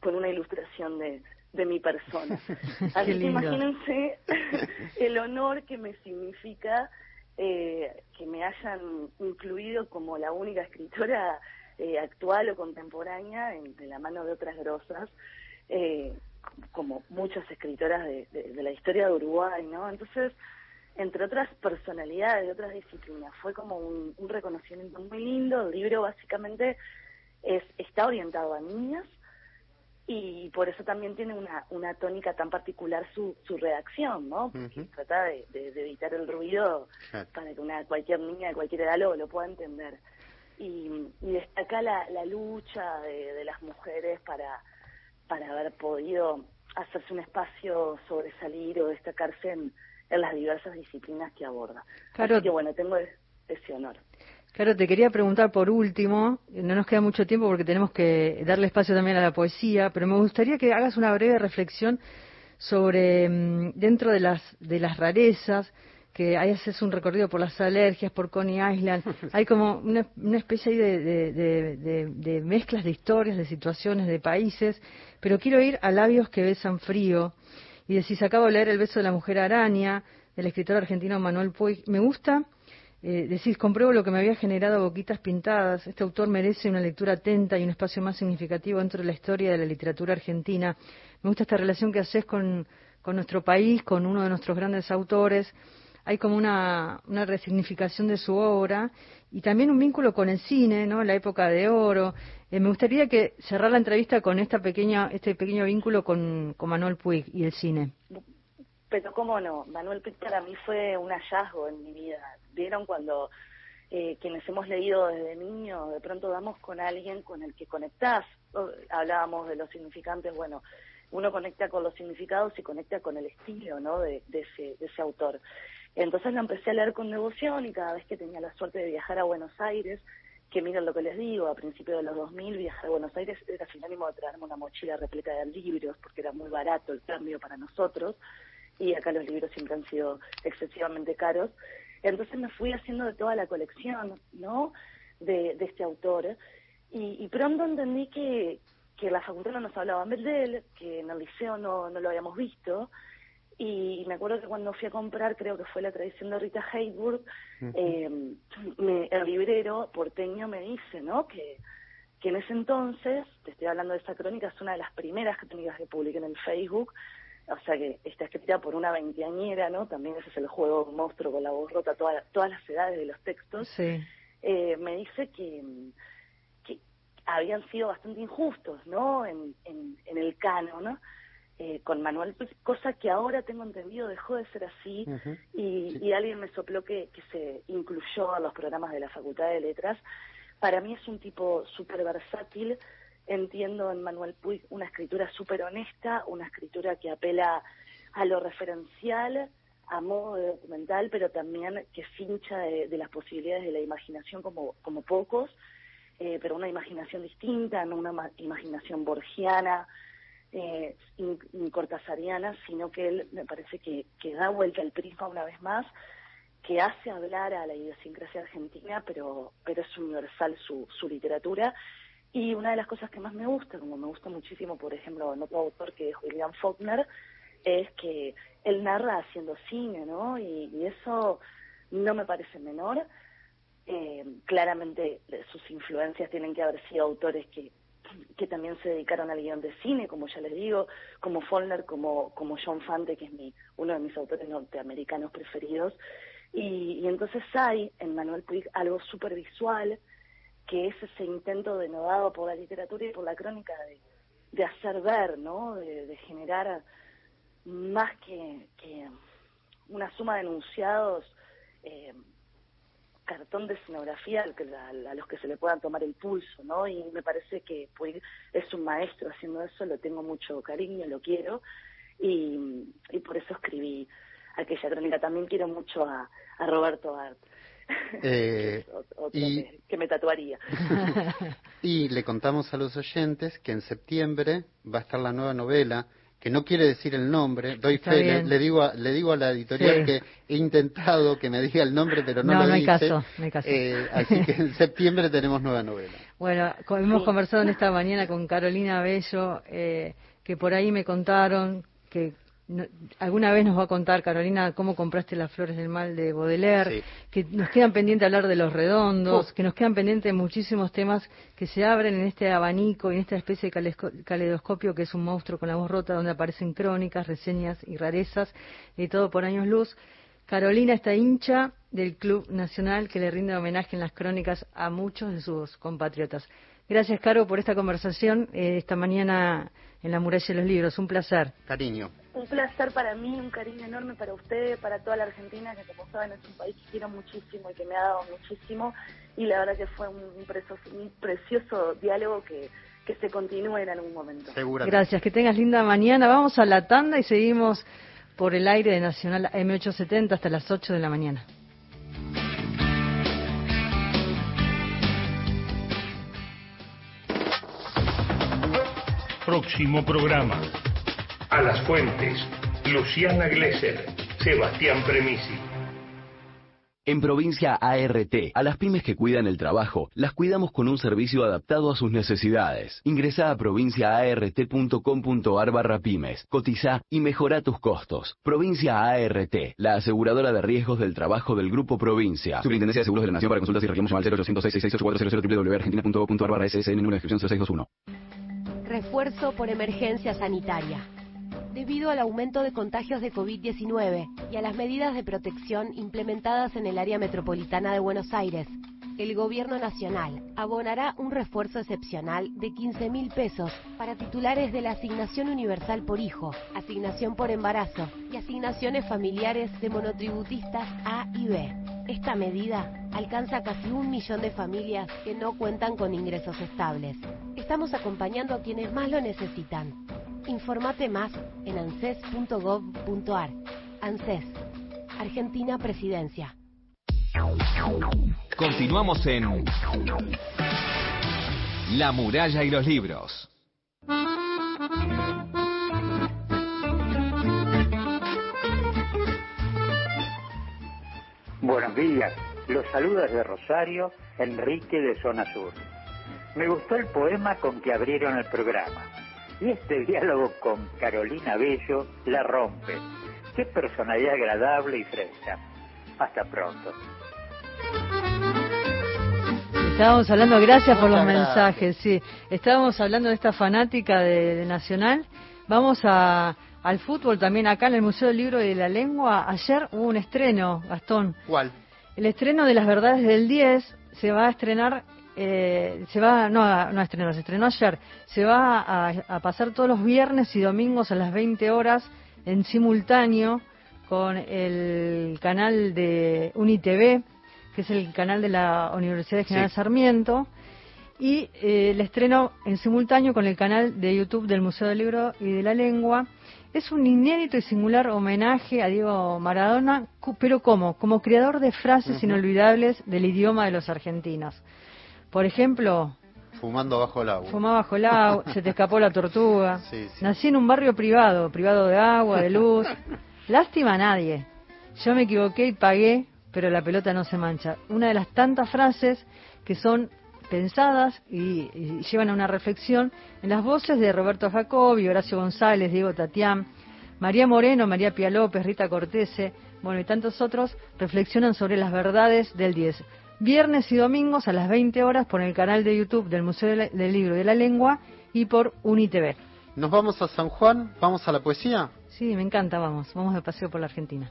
con una ilustración de, de mi persona. Así que imagínense el honor que me significa eh, que me hayan incluido como la única escritora eh, actual o contemporánea de la mano de otras grosas, eh, como muchas escritoras de, de, la historia de Uruguay, ¿no? Entonces, entre otras personalidades de otras disciplinas. Fue como un, reconocimiento muy lindo. El libro básicamente es, está orientado a niñas y por eso también tiene una, una tónica tan particular su, su redacción, ¿no? Porque trata de, evitar el ruido para que una cualquier niña de cualquier edad lo, pueda entender. Y, destaca la, la lucha de, de las mujeres para, para haber podido hacerse un espacio, sobresalir o destacarse en, en las diversas disciplinas que aborda. Claro. Así que bueno, tengo ese honor. Claro, te quería preguntar por último, no nos queda mucho tiempo porque tenemos que darle espacio también a la poesía, pero me gustaría que hagas una breve reflexión sobre, mm, dentro de las, de las rarezas, que ahí haces un recorrido por las alergias, por Coney Island, hay como una, una especie de, de, de, mezclas de historias, de situaciones, de países, pero quiero ir a labios que besan frío, y decís, acabo de leer El beso de la mujer araña, del escritor argentino Manuel Puig. Me gusta, eh, decís, compruebo lo que me había generado Boquitas Pintadas. Este autor merece una lectura atenta y un espacio más significativo dentro de la historia de la literatura argentina. Me gusta esta relación que haces con, nuestro país, con uno de nuestros grandes autores hay como una, una resignificación de su obra y también un vínculo con el cine, ¿no? La época de oro. Eh, me gustaría que cerrar la entrevista con pequeña, este pequeño vínculo con, con Manuel Puig y el cine. Pero cómo no, Manuel Puig para mí fue un hallazgo en mi vida. Vieron cuando eh, quienes hemos leído desde niño, de pronto damos con alguien con el que conectás. Hablábamos de los significantes, bueno, uno conecta con los significados y conecta con el estilo, ¿no? De, ese, autor. Entonces la empecé a leer con devoción y cada vez que tenía la suerte de viajar a Buenos Aires, que miren lo que les digo, a principios de los 2000 viajar a Buenos Aires era sinónimo de traerme una mochila repleta de libros porque era muy barato el cambio para nosotros y acá los libros siempre han sido excesivamente caros. Entonces me fui haciendo de toda la colección, ¿no? De, este autor y, pronto entendí que, que la facultad no nos hablaba de él, que en el liceo no, no lo habíamos visto y me acuerdo que cuando fui a comprar, creo que fue la tradición de Rita Hayworth, eh, el librero porteño me dice, ¿no? Que, que en ese entonces, te estoy hablando de esa crónica, es una de las primeras crónicas que publiqué en el Facebook, o sea que está escrita por una veinteañera, ¿no? También ese es el juego monstruo con la voz rota, toda, todas las edades de los textos. Sí. Eh, me dice que, que habían sido bastante injustos, ¿no? En, en, en el cano, ¿no? Eh, con Manuel, cosa que ahora tengo entendido dejó de ser así y, alguien me sopló que, que se incluyó a los programas de la Facultad de Letras. Para mí es un tipo súper versátil, entiendo en Manuel Puig una escritura súper honesta, una escritura que apela a lo referencial, a modo de documental, pero también que fincha de, las posibilidades de la imaginación como, como pocos, eh, pero una imaginación distinta, no una imaginación borgiana, eh, cortasariana, sino que él me parece que, que da vuelta al prisma una vez más, que hace hablar a la idiosincrasia argentina, pero, pero es universal su, su literatura. Y una de las cosas que más me gusta, como me gusta muchísimo, por ejemplo, en otro autor que es William Faulkner, es que él narra haciendo cine, ¿no? Y, eso no me parece menor. Eh, claramente sus influencias tienen que haber sido autores que que también se dedicaron al guion de cine, como ya les digo, como Follner, como, como John Fante, que es mi, uno de mis autores norteamericanos preferidos. Y, entonces hay en Manuel Puig algo súper visual, que es ese intento denodado por la literatura y por la crónica de, hacer ver, ¿no? De, generar más que, una suma de enunciados eh, cartón de escenografía a, los que se le puedan tomar el pulso, ¿no? Y me parece que es un maestro haciendo eso, lo tengo mucho cariño, lo quiero, y, por eso escribí aquella crónica. También quiero mucho a, Roberto Art. Eh, que, me tatuaría. y le contamos a los oyentes que en septiembre va a estar la nueva novela que no quiere decir el nombre, doy fe, le, digo a, le digo a la editorial que he intentado que me diga el nombre, pero no, lo no hay Caso, no hay caso. Eh, así que en septiembre tenemos nueva novela. Bueno, hemos conversado en esta mañana con Carolina Bello, eh, que por ahí me contaron que alguna vez nos va a contar, Carolina, cómo compraste las flores del mal de Baudelaire, que nos quedan pendientes hablar de los redondos, que nos quedan pendientes muchísimos temas que se abren en este abanico, en esta especie de caleidoscopio que es un monstruo con la voz rota, donde aparecen crónicas, reseñas y rarezas, y todo por años luz. Carolina está hincha del Club Nacional que le rinde homenaje en las crónicas a muchos de sus compatriotas. Gracias, Caro, por esta conversación eh, esta mañana en la muralla de los libros. Un placer. Cariño. Un placer para mí, un cariño enorme para usted, para toda la Argentina, que como saben es un país que quiero muchísimo y que me ha dado muchísimo. Y la verdad que fue un, un precioso diálogo que, que se continúe en algún momento. Gracias, que tengas linda mañana. Vamos a la tanda y seguimos por el aire de Nacional M870 hasta las 8 de la mañana. Próximo programa. A las fuentes. Luciana Glesser. Sebastián Premisi. En provincia ART, a las pymes que cuidan el trabajo, las cuidamos con un servicio adaptado a sus necesidades. Ingresa a provinciaart.com.ar barra pymes, cotiza y mejora tus costos. Provincia ART, la aseguradora de riesgos del trabajo del Grupo Provincia. Superintendencia de Seguros de la Nación para consultas y reclamos al 0806 68400 www.argentina.gov.ar barra SSN número de descripción 0621 refuerzo por emergencia sanitaria. Debido al aumento de contagios de COVID-19 y a las medidas de protección implementadas en el área metropolitana de Buenos Aires, el Gobierno Nacional abonará un refuerzo excepcional de 15 mil pesos para titulares de la Asignación Universal por Hijo, Asignación por Embarazo y asignaciones familiares de monotributistas A y B. Esta medida alcanza casi un millón de familias que no cuentan con ingresos estables. Estamos acompañando a quienes más lo necesitan. Informate más en anses.gov.ar. ANSES, Argentina Presidencia. Continuamos en La muralla y los libros. Buenos días, los saludos de Rosario, Enrique de Zona Sur. Me gustó el poema con que abrieron el programa y este diálogo con Carolina Bello la rompe Qué personalidad agradable y fresca. Hasta pronto. Estábamos hablando, gracias por los mensajes, sí. Estábamos hablando de esta fanática de, Nacional. Vamos a, al fútbol también acá en el Museo del Libro y de la Lengua. Ayer hubo un estreno, Gastón. ¿Cuál? El estreno de Las Verdades del 10 se va a estrenar, eh, se va, no, no a estrenar, se estrenó ayer. Se va a, a pasar todos los viernes y domingos a las 20 horas en simultáneo con el canal de UniTV, que es el canal de la Universidad de General Sarmiento, y eh, el estreno en simultáneo con el canal de YouTube del Museo del Libro y de la Lengua. Es un inédito y singular homenaje a Diego Maradona, pero ¿cómo? Como creador de frases inolvidables del idioma de los argentinos. Por ejemplo, Fumando bajo el agua. Fumaba bajo el agua, se te escapó la tortuga. Nací en un barrio privado, privado de agua, de luz. Lástima a nadie. Yo me equivoqué y pagué, pero la pelota no se mancha. Una de las tantas frases que son pensadas y, llevan a una reflexión en las voces de Roberto Jacobi, Horacio González, Diego Tatián, María Moreno, María Pia López, Rita Cortese, bueno, y tantos otros reflexionan sobre las verdades del 10 viernes y domingos a las 20 horas por el canal de YouTube del Museo del Libro y de la Lengua y por UniTV. ¿Nos vamos a San Juan? ¿Vamos a la poesía? Sí, me encanta, vamos. Vamos de paseo por la Argentina.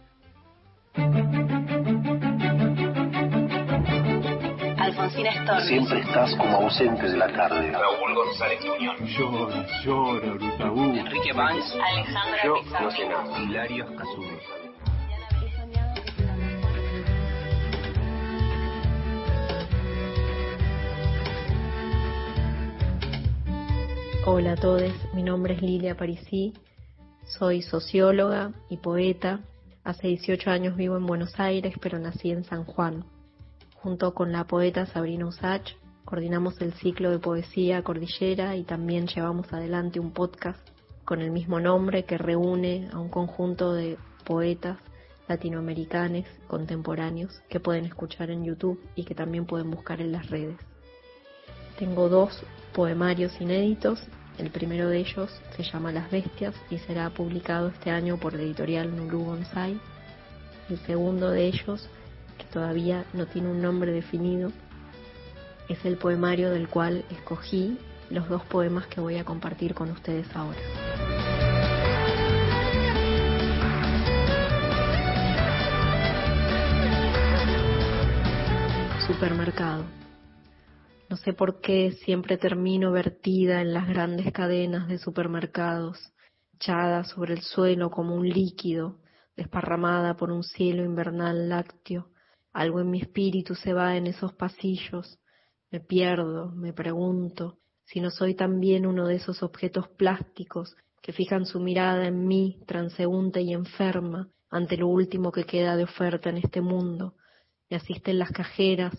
Alfonsina Storni. Siempre estás como ausente de la tarde. Raúl González Muñoz. Llora, llora, Rutabú. Enrique Banks. Alejandra Yo, Pizarro. Hilario Casume. Hola a todos, mi nombre es Lilia Parisí, soy socióloga y poeta. Hace 18 años vivo en Buenos Aires, pero nací en San Juan. Junto con la poeta Sabrina Usach, coordinamos el ciclo de poesía Cordillera y también llevamos adelante un podcast con el mismo nombre que reúne a un conjunto de poetas latinoamericanos contemporáneos que pueden escuchar en YouTube y que también pueden buscar en las redes. Tengo dos poemarios inéditos el primero de ellos se llama Las Bestias y será publicado este año por la editorial Nulu Bonsai. El segundo de ellos, que todavía no tiene un nombre definido, es el poemario del cual escogí los dos poemas que voy a compartir con ustedes ahora. Supermercado. No sé por qué siempre termino vertida en las grandes cadenas de supermercados, echada sobre el suelo como un líquido, desparramada por un cielo invernal lácteo. Algo en mi espíritu se va en esos pasillos. Me pierdo, me pregunto si no soy también uno de esos objetos plásticos que fijan su mirada en mí, transeúnte y enferma, ante lo último que queda de oferta en este mundo. Me asisten las cajeras,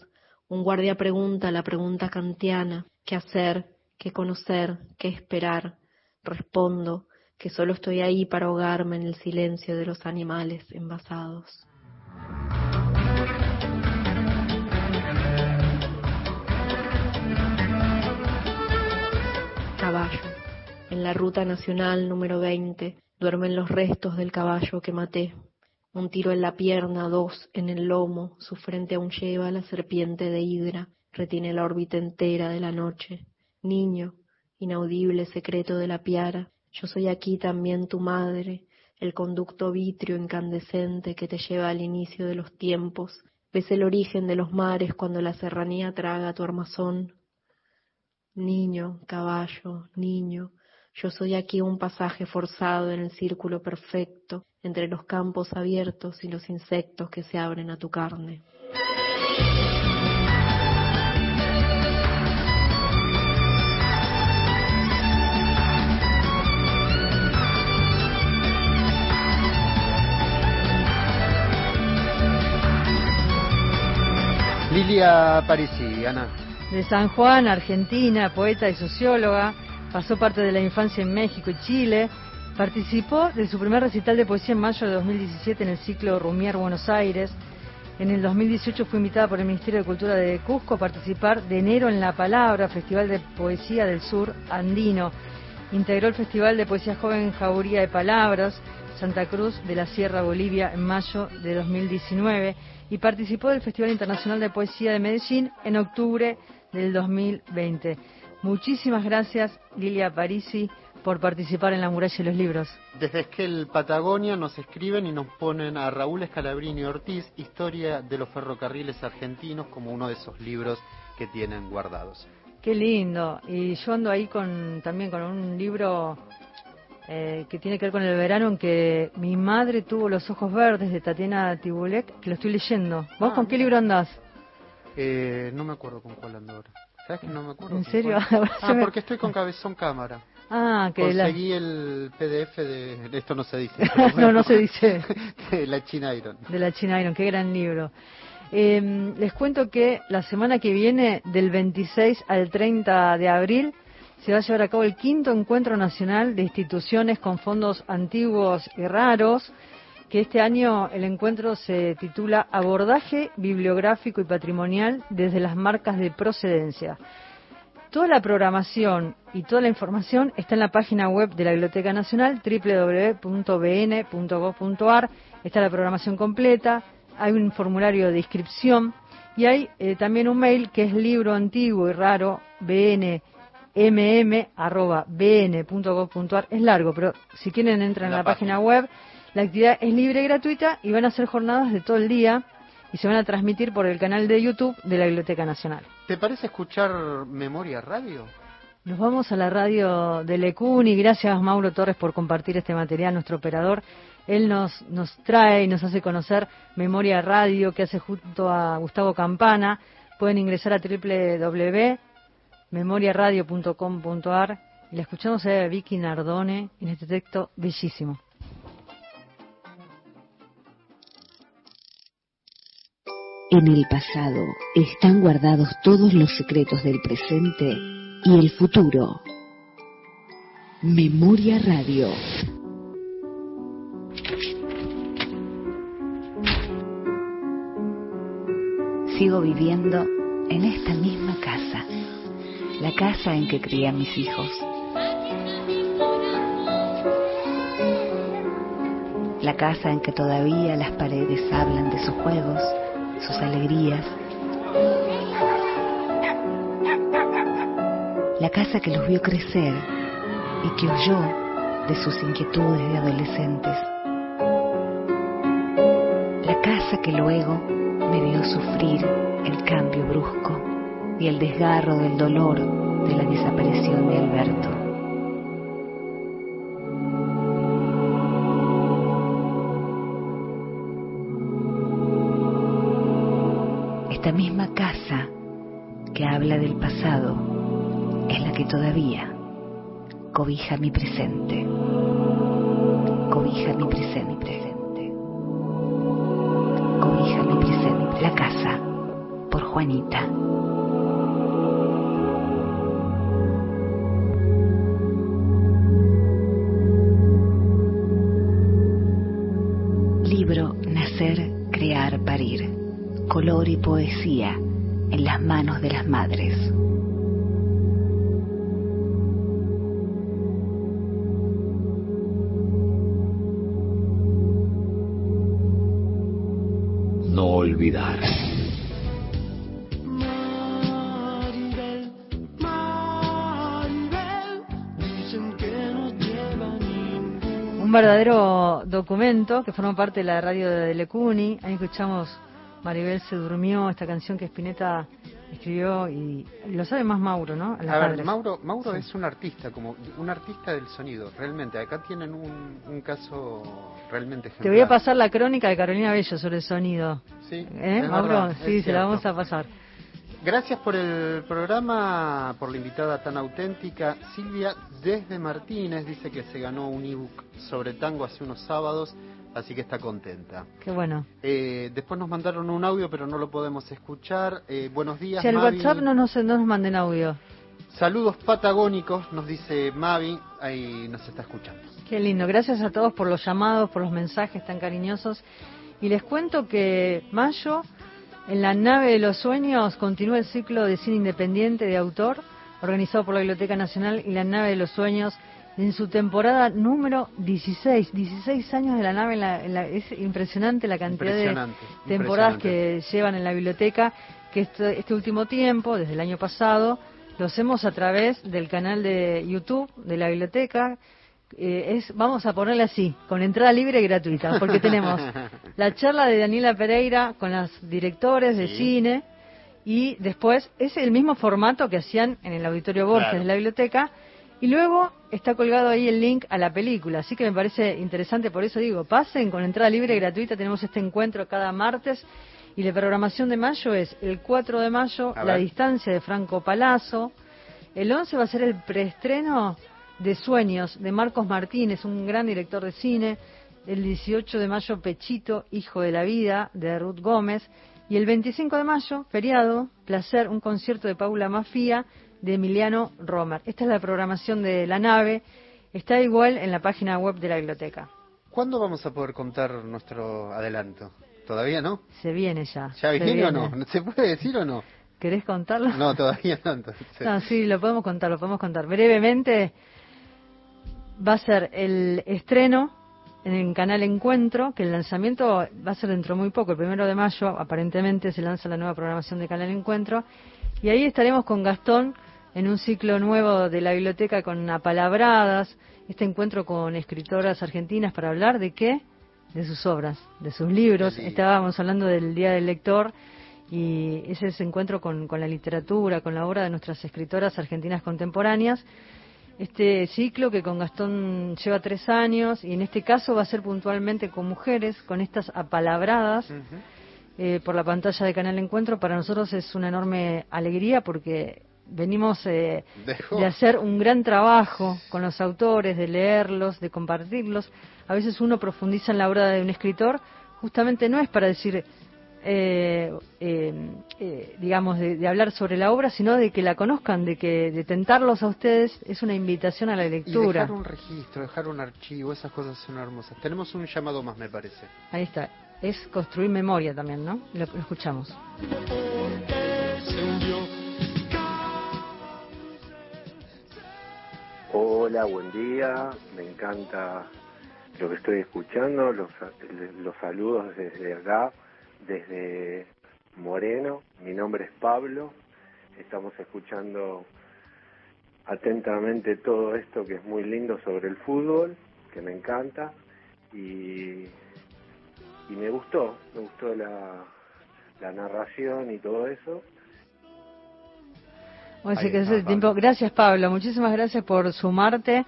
un guardia pregunta la pregunta kantiana, ¿qué hacer? ¿Qué conocer? ¿Qué esperar? Respondo que solo estoy ahí para ahogarme en el silencio de los animales envasados. Caballo. En la ruta nacional número 20 duermen los restos del caballo que maté un tiro en la pierna, dos en el lomo, su frente aún lleva la serpiente de hidra, retiene la órbita entera de la noche. Niño, inaudible secreto de la piara, yo soy aquí también tu madre, el conducto vitrio incandescente que te lleva al inicio de los tiempos, ves el origen de los mares cuando la serranía traga tu armazón. Niño, caballo, niño, yo soy aquí un pasaje forzado en el círculo perfecto entre los campos abiertos y los insectos que se abren a tu carne. Lilia Parisi, Ana. De San Juan, Argentina, poeta y socióloga, pasó parte de la infancia en México y Chile, participó de su primer recital de poesía en mayo de 2017 en el ciclo Rumier Buenos Aires. En el 2018 fue invitada por el Ministerio de Cultura de Cusco a participar de Enero en la Palabra, Festival de Poesía del Sur Andino. Integró el Festival de Poesía Joven Jauría de Palabras Santa Cruz de la Sierra Bolivia en mayo de 2019 y participó del Festival Internacional de Poesía de Medellín en octubre del 2020. Muchísimas gracias, Lilia Parisi, por participar en La Muralla de los Libros. Desde Esquel, Patagonia, nos escriben y nos ponen a Raúl Escalabrini Ortiz, Historia de los Ferrocarriles Argentinos, como uno de esos libros que tienen guardados. Qué lindo. Y yo ando ahí con también con un libro eh, que tiene que ver con el verano en que mi madre tuvo los ojos verdes de Tatiana Tibulek, que lo estoy leyendo. ¿Vos ah, con qué libro andás? Eh, no me acuerdo con cuál ando ahora. ¿Sabes que no me acuerdo? ¿En serio? ah, porque estoy con cabezón cámara. Ah, que Conseguí el PDF de... Esto no se dice. no, no se dice. de la China Iron. De la China Iron, qué gran libro. Eh, les cuento que la semana que viene, del 26 al 30 de abril, se va a llevar a cabo el quinto encuentro nacional de instituciones con fondos antiguos y raros, que este año el encuentro se titula Abordaje bibliográfico y patrimonial desde las marcas de procedencia. Toda la programación y toda la información está en la página web de la Biblioteca Nacional, www.bn.gov.ar. Está la programación completa, hay un formulario de inscripción y hay eh, también un mail que es libro antiguo y raro, bnmm.bn.gov.ar. Es largo, pero si quieren entran en la, página web. La actividad es libre y gratuita y van a ser jornadas de todo el día y se van a transmitir por el canal de YouTube de la Biblioteca Nacional. ¿Te parece escuchar Memoria Radio? Nos vamos a la radio de Lecuni. Gracias, Mauro Torres, por compartir este material, nuestro operador. Él nos, nos trae y nos hace conocer Memoria Radio, que hace junto a Gustavo Campana. Pueden ingresar a www.memoriaradio.com.ar y la escuchamos a Vicky Nardone en este texto bellísimo. En el pasado están guardados todos los secretos del presente y el futuro. Memoria Radio. Sigo viviendo en esta misma casa, la casa en que crié a mis hijos. La casa en que todavía las paredes hablan de sus juegos sus alegrías. La casa que los vio crecer y que oyó de sus inquietudes de adolescentes. La casa que luego me vio sufrir el cambio brusco y el desgarro del dolor de la desaparición de Alberto. Cobija mi presente. No olvidar. Un verdadero documento que forma parte de la radio de Lecuni. Ahí escuchamos Maribel se durmió, esta canción que Spinetta escribió y lo sabe más Mauro, ¿no? A, ver, Mauro, Mauro es un artista, como un artista del sonido, realmente. Acá tienen un, caso realmente ejemplar. Te voy a pasar la crónica de Carolina Bello sobre el sonido. Sí, ¿Eh, Mauro? sí, se la vamos a pasar. Gracias por el programa, por la invitada tan auténtica. Silvia desde Martínez dice que se ganó un ebook sobre tango hace unos sábados así que está contenta. Qué bueno. Eh, después nos mandaron un audio, pero no lo podemos escuchar. Eh, buenos días, Si el WhatsApp no nos, no nos manden audio. Saludos patagónicos, nos dice Mavi, ahí nos está escuchando. Qué lindo, gracias a todos por los llamados, por los mensajes tan cariñosos. Y les cuento que mayo, en la nave de los sueños, continúa el ciclo de cine independiente de autor, organizado por la Biblioteca Nacional y la nave de los sueños en su temporada número 16. 16 años de la nave, en la, es impresionante la cantidad de temporadas que llevan en la biblioteca, que este, este último tiempo, desde el año pasado, lo hacemos a través del canal de YouTube de la biblioteca. Eh, es, vamos a ponerle así, con entrada libre y gratuita, porque tenemos la charla de Daniela Pereira con los directores de cine y después es el mismo formato que hacían en el auditorio Borges de la biblioteca y luego está colgado ahí el link a la película, así que me parece interesante, por eso digo, pasen con entrada libre y gratuita, tenemos este encuentro cada martes y la programación de mayo es el 4 de mayo, La distancia de Franco Palazzo, el 11 va a ser el preestreno de Sueños de Marcos Martínez, un gran director de cine, el 18 de mayo Pechito, Hijo de la Vida, de Ruth Gómez, y el 25 de mayo, feriado, Placer, un concierto de Paula Mafía, de Emiliano Romer. Esta es la programación de la nave. Está igual en la página web de la biblioteca. ¿Cuándo vamos a poder contar nuestro adelanto? ¿Todavía no? Se viene ya. ¿Ya viene, o no? ¿Se puede decir o no? ¿Querés contarlo? No, todavía no. No, sí, lo podemos contar, lo podemos contar. Brevemente, va a ser el estreno en el canal Encuentro, que el lanzamiento va a ser dentro de muy poco, el primero de mayo, aparentemente se lanza la nueva programación de Canal Encuentro, y ahí estaremos con Gastón en un ciclo nuevo de la biblioteca con apalabradas, este encuentro con escritoras argentinas para hablar de qué? De sus obras, de sus libros. Estábamos hablando del Día del Lector y ese es ese encuentro con, con la literatura, con la obra de nuestras escritoras argentinas contemporáneas. Este ciclo que con Gastón lleva tres años y en este caso va a ser puntualmente con mujeres, con estas apalabradas. Eh, por la pantalla de Canal Encuentro, para nosotros es una enorme alegría porque venimos eh, de hacer un gran trabajo con los autores, de leerlos, de compartirlos. A veces uno profundiza en la obra de un escritor, justamente no es para decir, eh, eh, digamos, de, hablar sobre la obra, sino de que la conozcan, de que de tentarlos a ustedes es una invitación a la lectura. dejar un registro, dejar un archivo, esas cosas son hermosas. Tenemos un llamado más, me parece. Ahí está. Es construir memoria también, ¿no? lo escuchamos. Hola, buen día. Me encanta lo que estoy escuchando. Los, saludos desde acá, desde Moreno. Mi nombre es Pablo. Estamos escuchando atentamente todo esto que es muy lindo sobre el fútbol, que me encanta. Y, me gustó, me gustó la narración y todo eso tiempo. Gracias, Pablo. Muchísimas gracias por sumarte.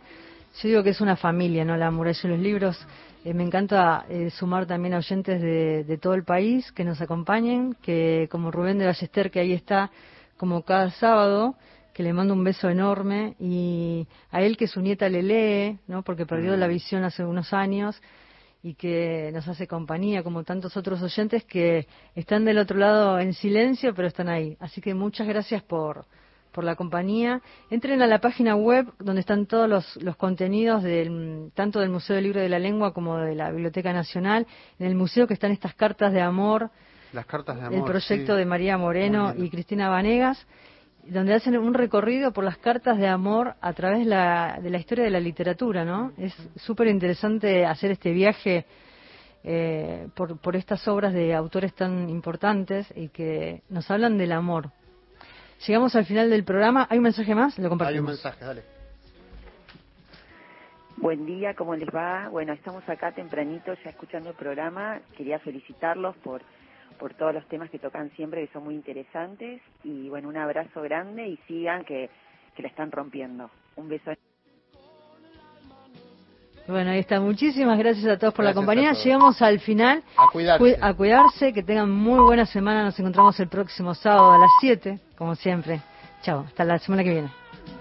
Yo digo que es una familia, ¿no? La muralla de los libros. Eh, me encanta eh, sumar también a oyentes de, todo el país que nos acompañen, que como Rubén de Ballester, que ahí está como cada sábado, que le mando un beso enorme, y a él que su nieta le lee, ¿no? Porque perdió la mm. visión hace unos años y que nos hace compañía, como tantos otros oyentes que están del otro lado en silencio, pero están ahí. Así que muchas gracias por, por la compañía. Entren a la página web donde están todos los, contenidos del, tanto del Museo del Libro de la Lengua como de la Biblioteca Nacional. En el museo que están estas cartas de amor. Las cartas de amor. El proyecto de María Moreno y Cristina Vanegas, donde hacen un recorrido por las cartas de amor a través de la, de la historia de la literatura, ¿no? Es súper interesante hacer este viaje eh, por, por estas obras de autores tan importantes y que nos hablan del amor, Llegamos al final del programa. ¿Hay un mensaje más? Lo compartimos. Hay un mensaje, dale. Buen día, ¿cómo les va? Bueno, estamos acá tempranito ya escuchando el programa. Quería felicitarlos por, por todos los temas que tocan siempre, que son muy interesantes. Y bueno, un abrazo grande y sigan que, que la están rompiendo. Un beso. Bueno, ahí está. Muchísimas gracias a todos por la compañía. Llegamos al final. A cuidarse. a cuidarse. Que tengan muy buena semana. Nos encontramos el próximo sábado a las 7, como siempre. Chao. Hasta la semana que viene.